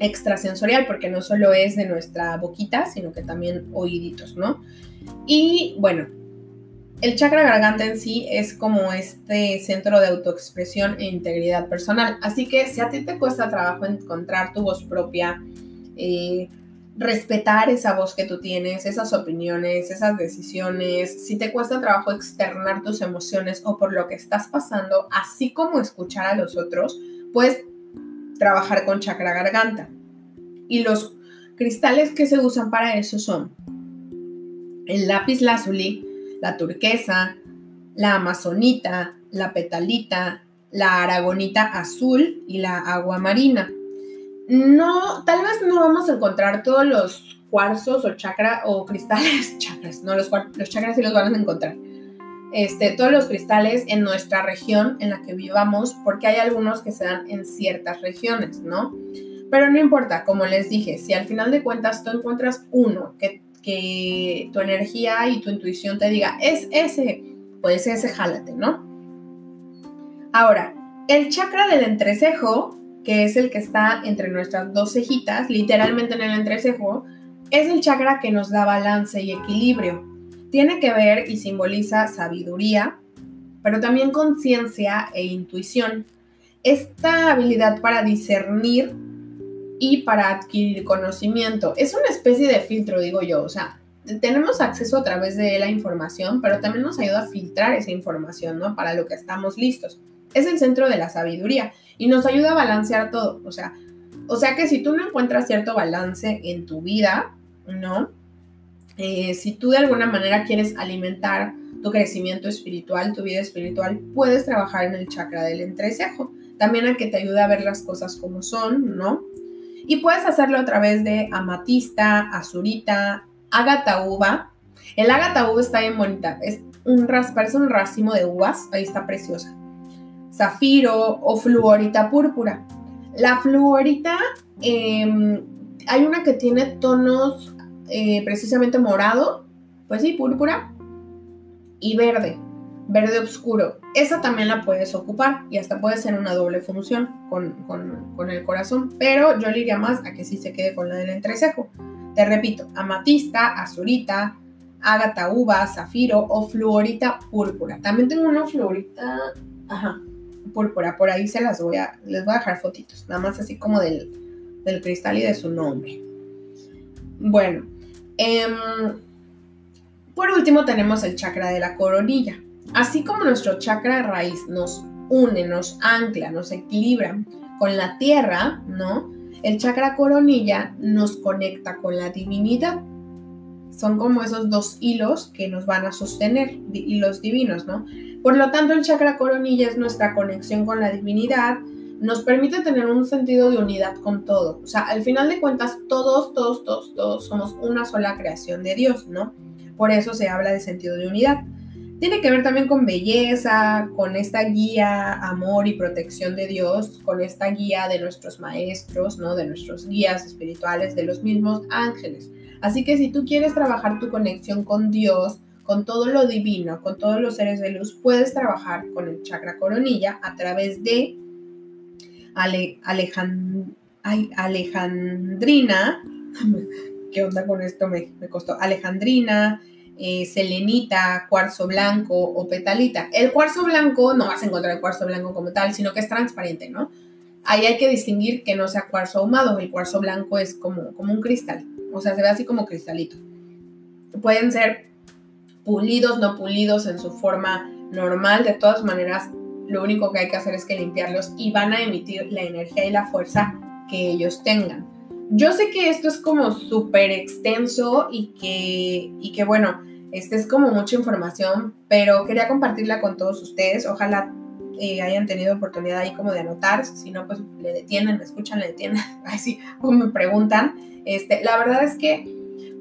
extrasensorial, porque no solo es de nuestra boquita, sino que también oíditos, ¿no? Y bueno, el chakra garganta en sí es como este centro de autoexpresión e integridad personal. Así que si a ti te cuesta trabajo encontrar tu voz propia, eh, respetar esa voz que tú tienes, esas opiniones, esas decisiones, si te cuesta trabajo externar tus emociones o por lo que estás pasando, así como escuchar a los otros, puedes trabajar con chakra garganta. Y los cristales que se usan para eso son el lápiz lazuli, la turquesa, la amazonita, la petalita, la aragonita azul y la agua marina no, tal vez no vamos a encontrar todos los cuarzos o chakra o cristales, (laughs) chakras, no, los, los chakras sí los van a encontrar. Este, todos los cristales en nuestra región en la que vivamos, porque hay algunos que se dan en ciertas regiones, ¿no? Pero no importa, como les dije, si al final de cuentas tú encuentras uno que, que tu energía y tu intuición te diga, es ese, pues ese jálate, ¿no? Ahora, el chakra del entrecejo que es el que está entre nuestras dos cejitas, literalmente en el entrecejo, es el chakra que nos da balance y equilibrio. Tiene que ver y simboliza sabiduría, pero también conciencia e intuición. Esta habilidad para discernir y para adquirir conocimiento. Es una especie de filtro, digo yo. O sea, tenemos acceso a través de la información, pero también nos ayuda a filtrar esa información, ¿no? Para lo que estamos listos. Es el centro de la sabiduría y nos ayuda a balancear todo. O sea, o sea que si tú no encuentras cierto balance en tu vida, ¿no? Eh, si tú de alguna manera quieres alimentar tu crecimiento espiritual, tu vida espiritual, puedes trabajar en el chakra del entrecejo. También a que te ayuda a ver las cosas como son, ¿no? Y puedes hacerlo a través de amatista, azurita, ágata uva. El ágata uva está bien bonita. Es un, parece un racimo de uvas. Ahí está preciosa zafiro o fluorita púrpura. La fluorita, em, hay una que tiene tonos eh, precisamente morado, pues sí, púrpura, y verde, verde oscuro. Esa también la puedes ocupar y hasta puede ser una doble función con, con el corazón, pero yo le iría más a que sí se quede con la del entrecejo. Te repito, amatista, azurita, ágata uva, zafiro o fluorita púrpura. También tengo una fluorita, ajá, púrpura. Por ahí se las voy a, les voy a dejar fotitos, nada más así como del, cristal y de su nombre. Bueno, em, por último tenemos el chakra de la coronilla. Así como nuestro chakra raíz nos une, nos ancla, nos equilibra con la tierra, ¿no? El chakra coronilla nos conecta con la divinidad. Son como esos dos hilos que nos van a sostener, hilos divinos, ¿no? Por lo tanto, el chakra coronilla es nuestra conexión con la divinidad, nos permite tener un sentido de unidad con todo. O sea, al final de cuentas, todos, todos, todos, todos somos una sola creación de Dios, ¿no? Por eso se habla de sentido de unidad. Tiene que ver también con belleza, con esta guía, amor y protección de Dios, con esta guía de nuestros maestros, ¿no? De nuestros guías espirituales, de los mismos ángeles. Así que si tú quieres trabajar tu conexión con Dios, con todo lo divino, con todos los seres de luz, puedes trabajar con el chakra coronilla a través de Alejandrina. (laughs) ¿Qué onda con esto? Me, costó. Alejandrina, eh, selenita, cuarzo blanco o petalita. El cuarzo blanco no vas a encontrar el cuarzo blanco como tal, sino que es transparente, ¿no? Ahí hay que distinguir que no sea cuarzo ahumado. El cuarzo blanco es como, como un cristal, o sea, se ve así como cristalito. Pueden ser pulidos, no pulidos en su forma normal. De todas maneras, lo único que hay que hacer es que limpiarlos y van a emitir la energía y la fuerza que ellos tengan. Yo sé que esto es como súper extenso y que, y que bueno, este es como mucha información, pero quería compartirla con todos ustedes. Ojalá eh, hayan tenido oportunidad ahí como de anotar, si no, pues le detienen, me escuchan, le detienen, (laughs) así como me preguntan. Este, la verdad es que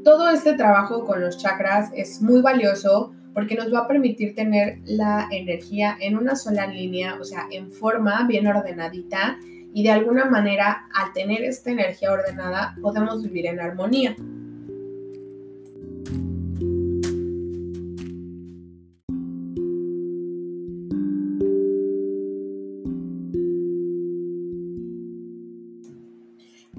todo este trabajo con los chakras es muy valioso porque nos va a permitir tener la energía en una sola línea, o sea, en forma bien ordenadita y de alguna manera al tener esta energía ordenada podemos vivir en armonía.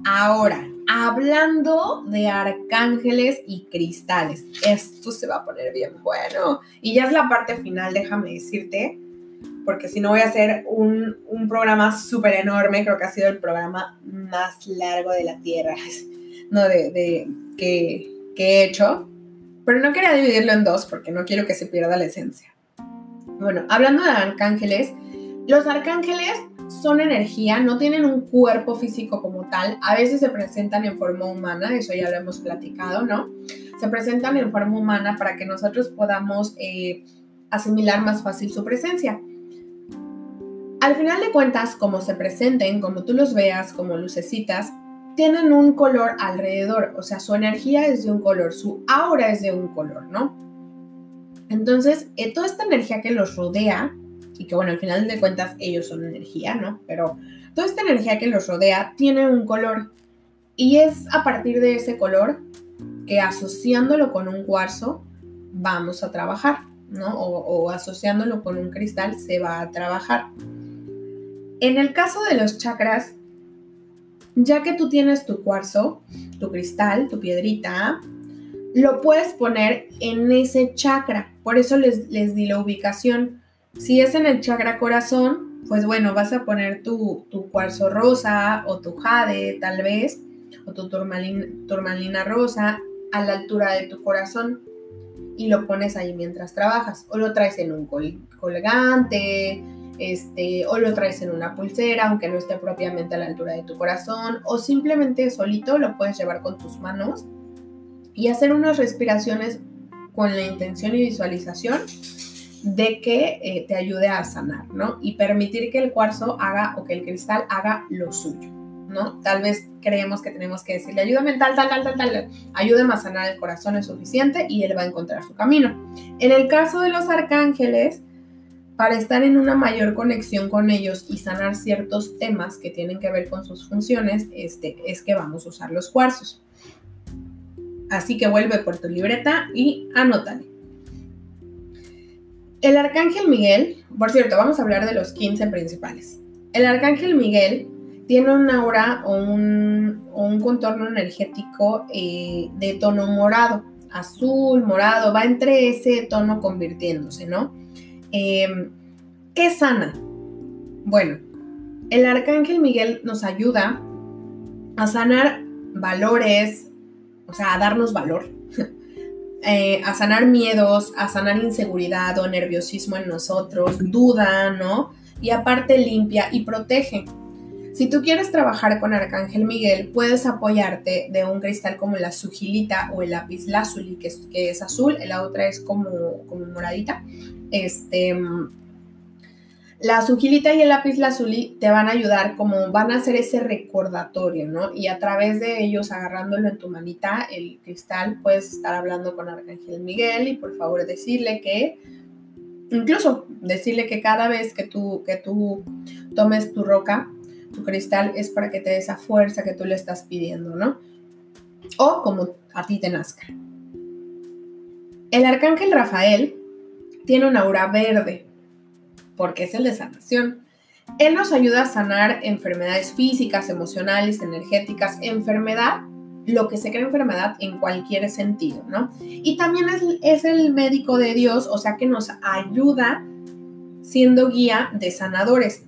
Ahora, hablando de arcángeles y cristales. Esto se va a poner bien bueno. Y ya es la parte final, déjame decirte, porque si no voy a hacer un, programa súper enorme, creo que ha sido el programa más largo de la Tierra. (laughs) ¿no? De, que, que he hecho, pero no quería dividirlo en dos porque no quiero que se pierda la esencia. Bueno, hablando de arcángeles, los arcángeles son energía, no tienen un cuerpo físico como tal, a veces se presentan en forma humana, eso ya lo hemos platicado, ¿no? Se presentan en forma humana para que nosotros podamos eh, asimilar más fácil su presencia. Al final de cuentas, como se presenten, como tú los veas, como lucecitas, tienen un color alrededor, o sea, su energía es de un color, su aura es de un color, ¿no? Entonces, eh, toda esta energía que los rodea, y que bueno, al final de cuentas ellos son energía, ¿no? Pero toda esta energía que los rodea tiene un color, y es a partir de ese color que asociándolo con un cuarzo vamos a trabajar, ¿no? O, asociándolo con un cristal se va a trabajar. En el caso de los chakras, ya que tú tienes tu cuarzo, tu cristal, tu piedrita, lo puedes poner en ese chakra. Por eso les, les di la ubicación. Si es en el chakra corazón, pues bueno, vas a poner tu, tu cuarzo rosa o tu jade tal vez, o tu turmalina, turmalina rosa a la altura de tu corazón y lo pones ahí mientras trabajas. O lo traes en un colgante, este, o lo traes en una pulsera, aunque no esté propiamente a la altura de tu corazón, o simplemente solito lo puedes llevar con tus manos y hacer unas respiraciones con la intención y visualización de que eh, te ayude a sanar, ¿no? Y permitir que el cuarzo haga o que el cristal haga lo suyo, ¿no? Tal vez creemos que tenemos que decirle, ayúdame tal, tal, tal, tal, tal, ayúdame a sanar el corazón es suficiente y él va a encontrar su camino. En el caso de los arcángeles, para estar en una mayor conexión con ellos y sanar ciertos temas que tienen que ver con sus funciones, este, es que vamos a usar los cuarzos. Así que vuelve por tu libreta y anótale. El arcángel Miguel, por cierto, vamos a hablar de los 15 principales. El arcángel Miguel tiene un aura o un, contorno energético eh, de tono morado, azul, morado, va entre ese tono convirtiéndose, ¿no? Em, ¿Qué sana? Bueno, el arcángel Miguel nos ayuda a sanar valores, o sea, a darnos valor, eh, a sanar miedos, a sanar inseguridad o nerviosismo en nosotros, duda, ¿no? Y aparte limpia y protege. Si tú quieres trabajar con Arcángel Miguel, puedes apoyarte de un cristal como la sugilita o el lápiz lazuli, que es, que es azul, la otra es como, como moradita. Este, la sugilita y el lápiz lazuli te van a ayudar como van a hacer ese recordatorio, ¿no? Y a través de ellos, agarrándolo en tu manita, el cristal, puedes estar hablando con Arcángel Miguel y por favor decirle que, incluso decirle que cada vez que tú, que tú tomes tu roca, tu cristal, es para que te dé esa fuerza que tú le estás pidiendo, ¿no? O como a ti te nazca. El Arcángel Rafael tiene una aura verde, porque es el de sanación. Él nos ayuda a sanar enfermedades físicas, emocionales, energéticas, enfermedad, lo que se cree enfermedad en cualquier sentido, ¿no? Y también es, el médico de Dios, o sea que nos ayuda siendo guía de sanadores.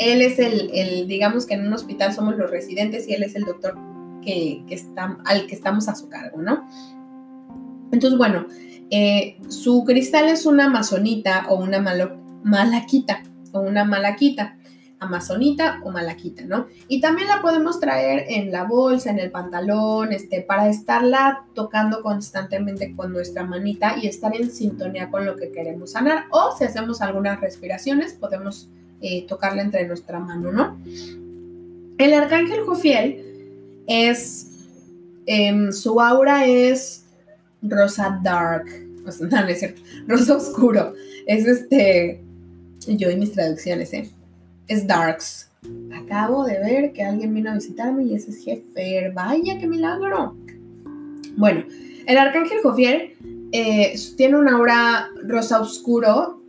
Él es el, digamos que en un hospital somos los residentes y él es el doctor que, está, al que estamos a su cargo, ¿no? Entonces, bueno, eh, su cristal es una amazonita o una malaquita o una malaquita, amazonita o malaquita, ¿no? Y también la podemos traer en la bolsa, en el pantalón, este, para estarla tocando constantemente con nuestra manita y estar en sintonía con lo que queremos sanar. O si hacemos algunas respiraciones, podemos eh, tocarla entre nuestra mano, ¿no? El arcángel Jofiel es, em, su aura es rosa dark, o sea, (laughs) no, es cierto, rosa oscuro, es este, yo y mis traducciones, ¿eh? Es darks. Acabo de ver que alguien vino a visitarme y ese es Jefer, vaya, qué milagro. Bueno, el arcángel Jofiel eh, tiene una aura rosa oscuro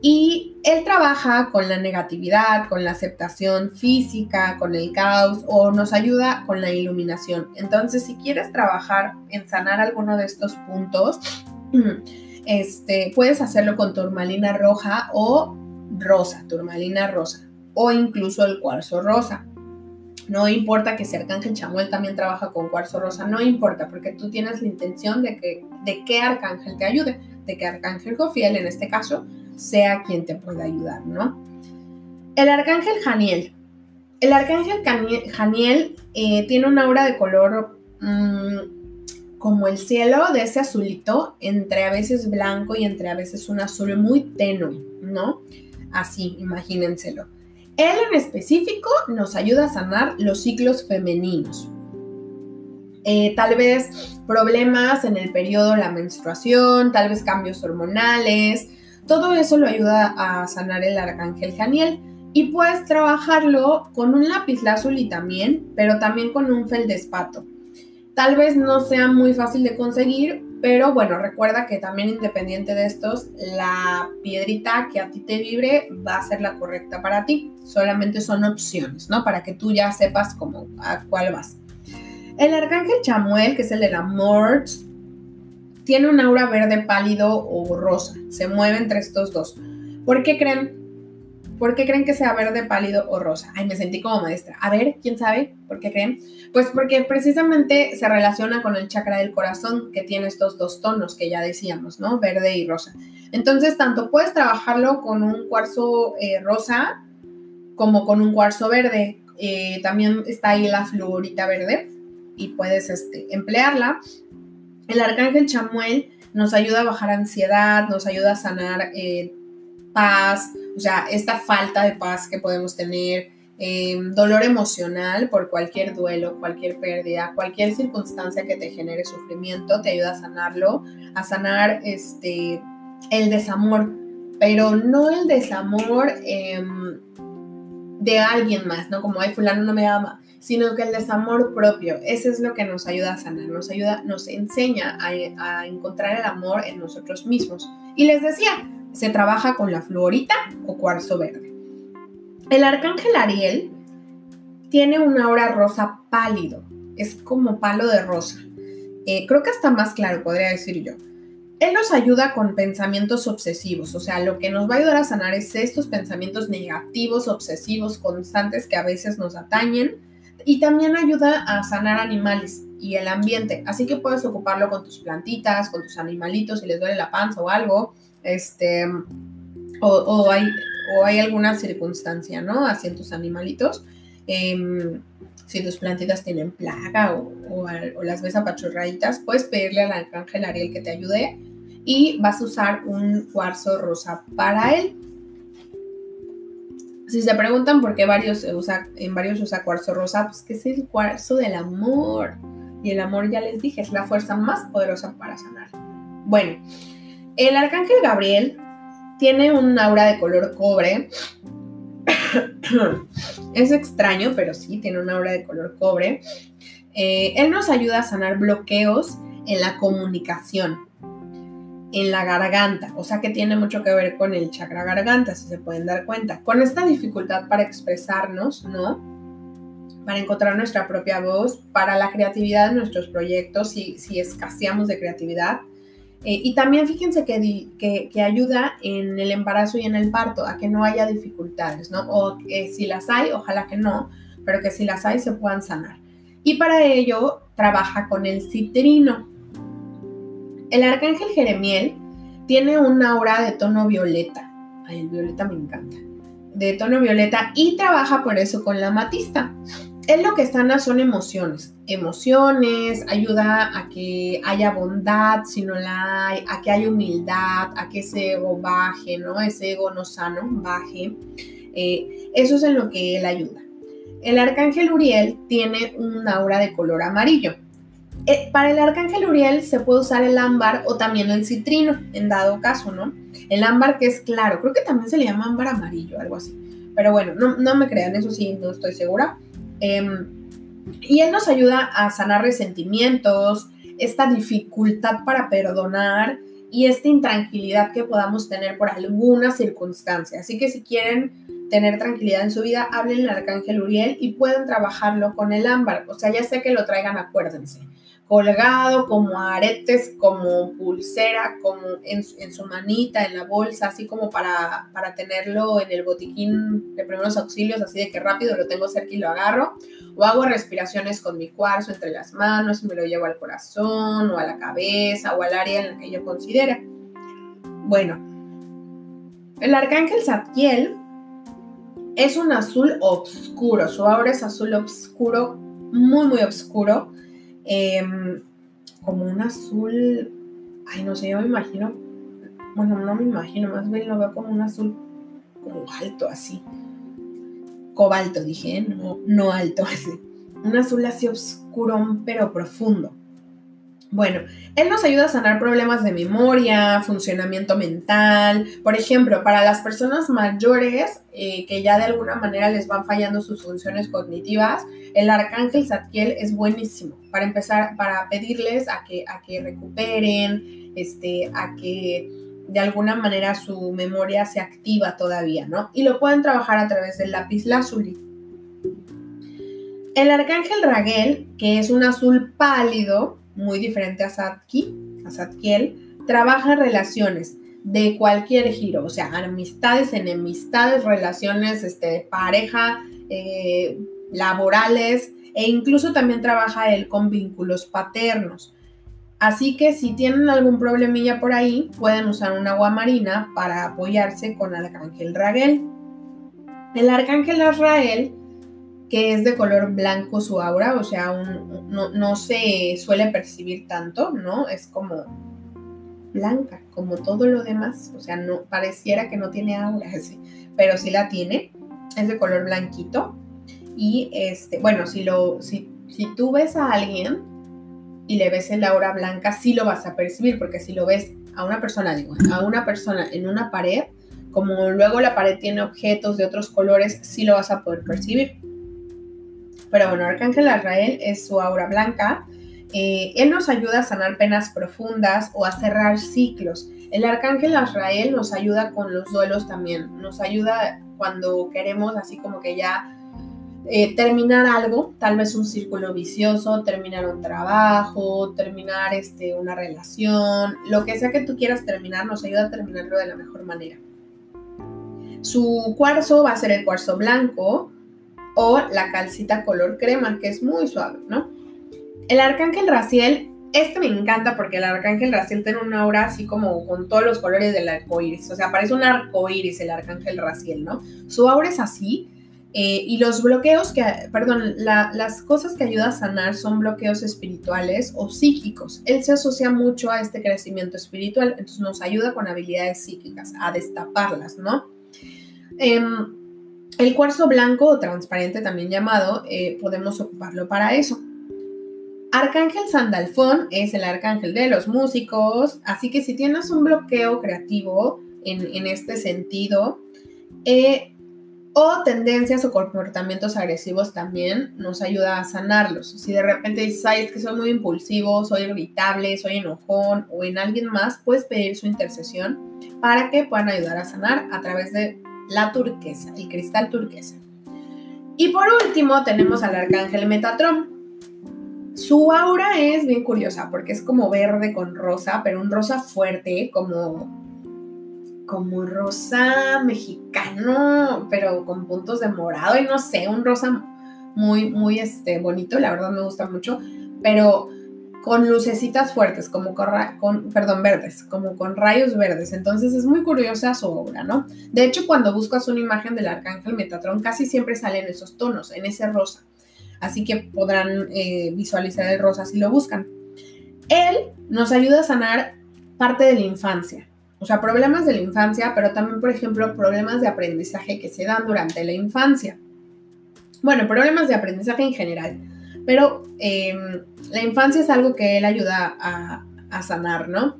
y él trabaja con la negatividad, con la aceptación física, con el caos o nos ayuda con la iluminación. Entonces, si quieres trabajar en sanar alguno de estos puntos, (clears throat) este, puedes hacerlo con turmalina roja o rosa, turmalina rosa o incluso el cuarzo rosa. No importa que Arcángel Chamuel también trabaja con cuarzo rosa, no importa, porque tú tienes la intención de que de qué arcángel te ayude, de que Arcángel Jofiel, en este caso, sea quien te pueda ayudar, ¿no? El Arcángel Janiel. El Arcángel Janiel eh, tiene una aura de color mm, como el cielo, de ese azulito, entre a veces blanco y entre a veces un azul muy tenue, ¿no? Así, imagínenselo. Él en específico nos ayuda a sanar los ciclos femeninos. Eh, tal vez problemas en el periodo, la menstruación, tal vez cambios hormonales. Todo eso lo ayuda a sanar el arcángel Janiel. Y puedes trabajarlo con un lápiz lazuli también, pero también con un feldespato. Tal vez no sea muy fácil de conseguir, pero bueno, recuerda que también independiente de estos, la piedrita que a ti te vibre va a ser la correcta para ti. Solamente son opciones, ¿no? Para que tú ya sepas cómo, a cuál vas. El arcángel Chamuel, que es el del amor, tiene un aura verde pálido o rosa. Se mueve entre estos dos. ¿Por qué creen? ¿Por qué creen que sea verde pálido o rosa? Ay, me sentí como maestra. A ver, ¿quién sabe? ¿Por qué creen? Pues porque precisamente se relaciona con el chakra del corazón que tiene estos dos tonos que ya decíamos, ¿no? Verde y rosa. Entonces, tanto puedes trabajarlo con un cuarzo eh, rosa como con un cuarzo verde. Eh, también está ahí la fluorita verde y puedes este, emplearla. El arcángel Chamuel nos ayuda a bajar ansiedad, nos ayuda a sanar eh, paz, o sea, esta falta de paz que podemos tener, em, dolor emocional por cualquier duelo, cualquier pérdida, cualquier circunstancia que te genere sufrimiento, te ayuda a sanarlo, a sanar este, el desamor, pero no el desamor em, de alguien más, ¿no? Como, ay, fulano no me ama, sino que el desamor propio, ese es lo que nos ayuda a sanar, nos ayuda, nos enseña a encontrar el amor en nosotros mismos. Y les decía, se trabaja con la fluorita o cuarzo verde. El arcángel Ariel tiene una aura rosa pálido, es como palo de rosa. Eh, creo que está más claro, podría decir yo. Él nos ayuda con pensamientos obsesivos, o sea, lo que nos va a ayudar a sanar es estos pensamientos negativos, obsesivos, constantes que a veces nos atañen y también ayuda a sanar animales y el ambiente. Así que puedes ocuparlo con tus plantitas, con tus animalitos si les duele la panza o algo, este, o, hay, alguna circunstancia, ¿no? En tus animalitos. Em, si tus plantitas tienen plaga o, las ves apachurraditas, puedes pedirle al arcángel Ariel que te ayude y vas a usar un cuarzo rosa para él. Si se preguntan por qué varios en varios usa cuarzo rosa, pues que es el cuarzo del amor. Y el amor, ya les dije, es la fuerza más poderosa para sanar. Bueno, el arcángel Gabriel tiene un aura de color cobre. (coughs) es extraño, pero sí, tiene un aura de color cobre. Eh, él nos ayuda a sanar bloqueos en la comunicación, en la garganta, o sea que tiene mucho que ver con el chakra garganta, si se pueden dar cuenta. Con esta dificultad para expresarnos, ¿no? Para encontrar nuestra propia voz, para la creatividad de nuestros proyectos, si, si escaseamos de creatividad, eh, y también fíjense que, que, ayuda en el embarazo y en el parto, a que no haya dificultades, ¿no? O que si las hay, ojalá que no, pero que si las hay se puedan sanar. Y para ello trabaja con el citrino. El arcángel Jeremiel tiene un aura de tono violeta. Ay, el violeta me encanta. De tono violeta y trabaja por eso con la matista él lo que sana son emociones, emociones, ayuda a que haya bondad si no la hay, a que haya humildad, a que ese ego baje, ¿no? Ese ego no sano baje. Eh, eso es en lo que él ayuda. El arcángel Uriel tiene un aura de color amarillo. Eh, para el arcángel Uriel se puede usar el ámbar o también el citrino, en dado caso, ¿no? El ámbar que es claro, creo que también se le llama ámbar amarillo, algo así. Pero bueno, no, no me crean, eso sí, no estoy segura. Em, y Él nos ayuda a sanar resentimientos, esta dificultad para perdonar y esta intranquilidad que podamos tener por alguna circunstancia. Así que si quieren tener tranquilidad en su vida, hablen al arcángel Uriel y pueden trabajarlo con el ámbar. O sea, ya sé que lo traigan, acuérdense. Colgado, como aretes, como pulsera, como en, su manita, en la bolsa, así como para, para tenerlo en el botiquín de primeros auxilios, así de que rápido lo tengo cerca y lo agarro. O hago respiraciones con mi cuarzo entre las manos y me lo llevo al corazón o a la cabeza o al área en la que yo considere. Bueno, el arcángel Zadkiel es un azul oscuro, su aura es azul oscuro, muy, muy oscuro. Em, como un azul, ay, no sé, yo me imagino, bueno, no me imagino, más bien lo veo como un azul como alto, así. Cobalto, dije, ¿eh? no, no alto, (laughs) así. Un azul así oscuro, pero profundo. Bueno, él nos ayuda a sanar problemas de memoria, funcionamiento mental. Por ejemplo, para las personas mayores eh, que ya de alguna manera les van fallando sus funciones cognitivas, el arcángel Zadkiel es buenísimo para empezar, para pedirles a que, a que recuperen, este, a que de alguna manera su memoria se activa todavía, ¿no? Y lo pueden trabajar a través del lápiz lazuli. El arcángel Raguel, que es un azul pálido, muy diferente a Sadki, a Sadkiel, trabaja relaciones de cualquier giro, o sea, amistades, enemistades, relaciones este, de pareja, eh, laborales e incluso también trabaja él con vínculos paternos. Así que si tienen algún problemilla por ahí, pueden usar un agua marina para apoyarse con el arcángel Raguel. El arcángel Azrael que es de color blanco su aura, o sea, no, se suele percibir tanto, ¿no? Es como blanca, como todo lo demás, o sea, no pareciera que no tiene aura, (laughs) pero sí la tiene, es de color blanquito. Y este, bueno, si lo, si, si tú ves a alguien y le ves el aura blanca, sí lo vas a percibir, porque si lo ves a una persona, digo, a una persona en una pared, como luego la pared tiene objetos de otros colores, sí lo vas a poder percibir. Pero bueno, Arcángel Azrael es su aura blanca. Eh, él nos ayuda a sanar penas profundas o a cerrar ciclos. El Arcángel Azrael nos ayuda con los duelos también. Nos ayuda cuando queremos así como que ya eh, terminar algo, tal vez un círculo vicioso, terminar un trabajo, terminar este, una relación, lo que sea que tú quieras terminar, nos ayuda a terminarlo de la mejor manera. Su cuarzo va a ser el cuarzo blanco, o la calcita color crema, que es muy suave, ¿no? El arcángel Raciel, este me encanta porque el arcángel Raciel tiene una aura así como con todos los colores del arco iris, o sea, parece un arco iris el arcángel Raciel, ¿no? Su aura es así. Eh, y los bloqueos que, perdón, las cosas que ayuda a sanar son bloqueos espirituales o psíquicos. Él se asocia mucho a este crecimiento espiritual, entonces nos ayuda con habilidades psíquicas, a destaparlas, ¿no? Eh, el cuarzo blanco o transparente, también llamado, eh, podemos ocuparlo para eso. Arcángel Sandalfón es el arcángel de los músicos, así que si tienes un bloqueo creativo en, este sentido, eh, o tendencias o comportamientos agresivos también nos ayuda a sanarlos. Si de repente dices, ay, es que soy muy impulsivo, soy irritable, soy enojón o en alguien más, puedes pedir su intercesión para que puedan ayudar a sanar a través de la turquesa, el cristal turquesa. Y por último tenemos al arcángel Metatron. Su aura es bien curiosa porque es como verde con rosa, pero un rosa fuerte, como como rosa mexicano, pero con puntos de morado y no sé, un rosa muy muy este bonito, la verdad me gusta mucho, pero con lucecitas fuertes, como con, perdón, verdes, como con rayos verdes. Entonces es muy curiosa su obra, ¿no? De hecho, cuando buscas una imagen del arcángel Metatron, casi siempre salen esos tonos, en ese rosa. Así que podrán eh, visualizar el rosa si lo buscan. Él nos ayuda a sanar parte de la infancia, o sea, problemas de la infancia, pero también, por ejemplo, problemas de aprendizaje que se dan durante la infancia. Bueno, problemas de aprendizaje en general pero em, la infancia es algo que él ayuda a, sanar, ¿no?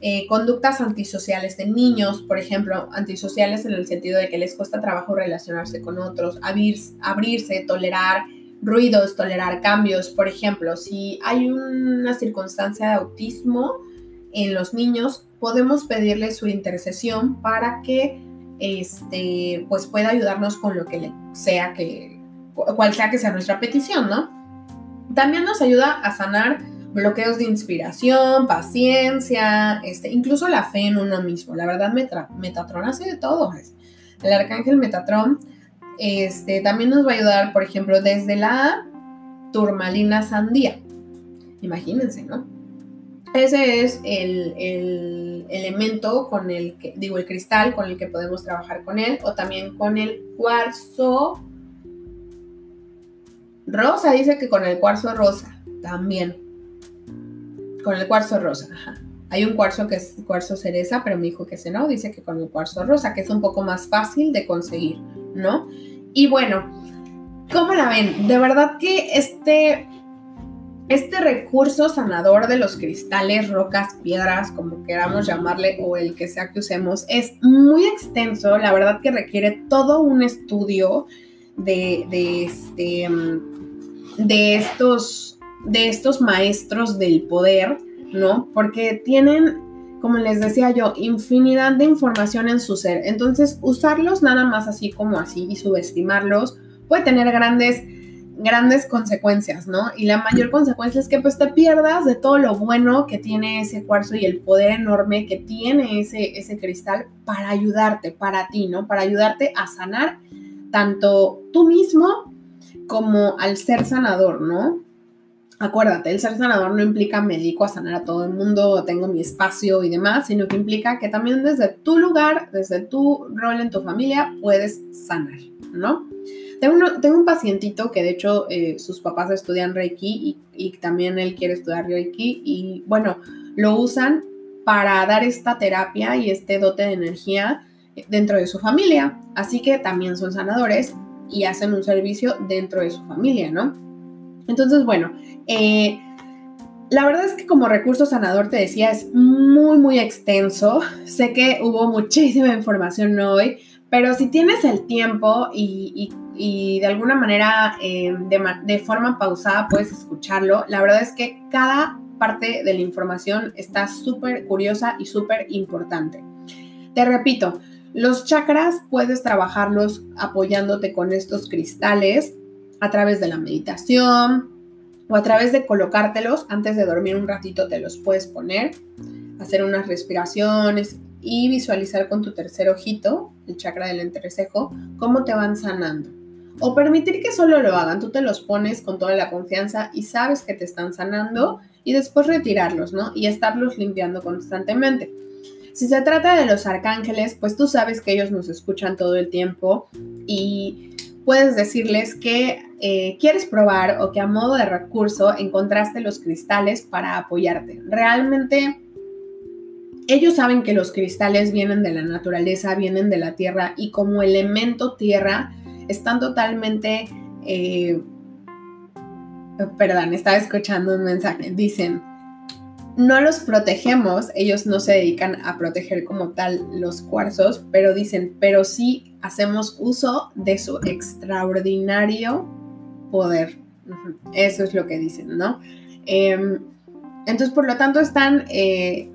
Eh, conductas antisociales de niños, por ejemplo, antisociales en el sentido de que les cuesta trabajo relacionarse con otros, abrirse, tolerar ruidos, tolerar cambios. Por ejemplo, si hay una circunstancia de autismo en los niños, podemos pedirle su intercesión para que este, pues puede ayudarnos con lo que sea que, cual sea que sea nuestra petición, ¿no? También nos ayuda a sanar bloqueos de inspiración, paciencia, este, incluso la fe en uno mismo. La verdad, Metatron hace de todo. El arcángel Metatron este, también nos va a ayudar, por ejemplo, desde la turmalina sandía. Imagínense, ¿no? Ese es el, el, elemento con el que, digo, el cristal con el que podemos trabajar con él, o también con el cuarzo rosa, dice que con el cuarzo rosa, también. Con el cuarzo rosa. Hay un cuarzo que es cuarzo cereza, pero me dijo que ese no, dice que con el cuarzo rosa, que es un poco más fácil de conseguir, ¿no? Y bueno, ¿cómo la ven? De verdad que este, este recurso sanador de los cristales, rocas, piedras, como queramos llamarle, o el que sea que usemos, es muy extenso. La verdad que requiere todo un estudio de, de, este, de, estos, de estos maestros del poder, ¿no? Porque tienen como les decía yo, infinidad de información en su ser. Entonces, usarlos nada más así como así y subestimarlos puede tener grandes, grandes consecuencias, ¿no? Y la mayor consecuencia es que pues te pierdas de todo lo bueno que tiene ese cuarzo y el poder enorme que tiene ese, ese cristal para ayudarte, para ti, ¿no? Para ayudarte a sanar tanto tú mismo como al ser sanador, ¿no? acuérdate, el ser sanador no implica me dedico a sanar a todo el mundo, tengo mi espacio y demás, sino que implica que también desde tu lugar, desde tu rol en tu familia, puedes sanar, ¿no? Tengo, tengo un pacientito que de hecho eh, sus papás estudian Reiki y, y también él quiere estudiar Reiki y bueno, lo usan para dar esta terapia y este dote de energía dentro de su familia. Así que también son sanadores y hacen un servicio dentro de su familia, ¿no? Entonces, bueno, eh, la verdad es que como recurso sanador te decía, es muy, muy extenso. Sé que hubo muchísima información hoy, pero si tienes el tiempo y, de alguna manera eh, de, de, forma pausada puedes escucharlo, la verdad es que cada parte de la información está súper curiosa y súper importante. Te repito, los chakras puedes trabajarlos apoyándote con estos cristales a través de la meditación o a través de colocártelos antes de dormir un ratito te los puedes poner, hacer unas respiraciones y visualizar con tu tercer ojito, el chakra del entrecejo, cómo te van sanando. O permitir que solo lo hagan, tú te los pones con toda la confianza y sabes que te están sanando y después retirarlos, ¿no? Y estarlos limpiando constantemente. Si se trata de los arcángeles, pues tú sabes que ellos nos escuchan todo el tiempo y puedes decirles que eh, quieres probar o que a modo de recurso encontraste los cristales para apoyarte. Realmente ellos saben que los cristales vienen de la naturaleza, vienen de la tierra y como elemento tierra están totalmente... Eh, perdón, estaba escuchando un mensaje. Dicen, no los protegemos, ellos no se dedican a proteger como tal los cuarzos, pero dicen, pero sí hacemos uso de su extraordinario poder. Eso es lo que dicen, ¿no? Em, entonces, por lo tanto, están eh,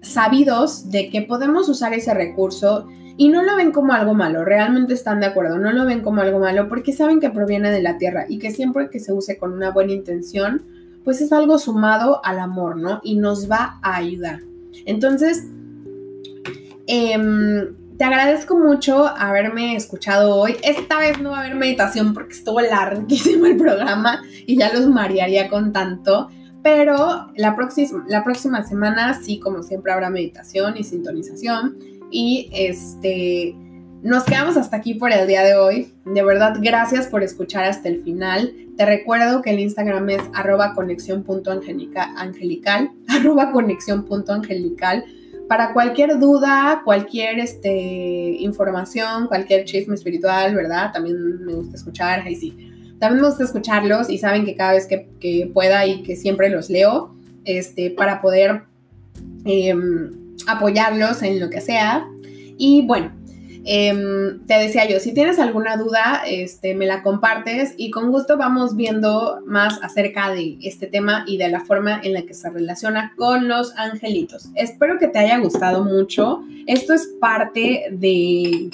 sabidos de que podemos usar ese recurso y no lo ven como algo malo, realmente están de acuerdo, no lo ven como algo malo porque saben que proviene de la tierra y que siempre que se use con una buena intención, pues es algo sumado al amor, ¿no? Y nos va a ayudar. Entonces, em, te agradezco mucho haberme escuchado hoy. Esta vez no va a haber meditación porque estuvo larguísimo el programa y ya los marearía con tanto. Pero la, próxima, la próxima semana sí, como siempre, habrá meditación y sintonización. Y este nos quedamos hasta aquí por el día de hoy. De verdad, gracias por escuchar hasta el final. Te recuerdo que el Instagram es arroba conexión.angelical, (laughs) arroba conexión.angelical. Para cualquier duda, cualquier este, información, cualquier chisme espiritual, ¿verdad? También me gusta escuchar, ahí sí. También me gusta escucharlos y saben que cada vez que, pueda y que siempre los leo, este, para poder em, apoyarlos en lo que sea. Y bueno, Em, te decía yo, si tienes alguna duda, este, me la compartes y con gusto vamos viendo más acerca de este tema y de la forma en la que se relaciona con los angelitos. Espero que te haya gustado mucho. Esto es parte de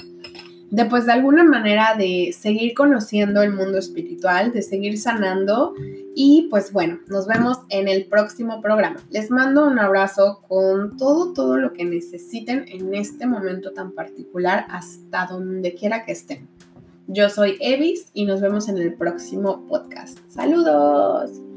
de pues de alguna manera de seguir conociendo el mundo espiritual, de seguir sanando y pues bueno, nos vemos en el próximo programa. Les mando un abrazo con todo, todo lo que necesiten en este momento tan particular hasta donde quiera que estén. Yo soy Evis y nos vemos en el próximo podcast. Saludos.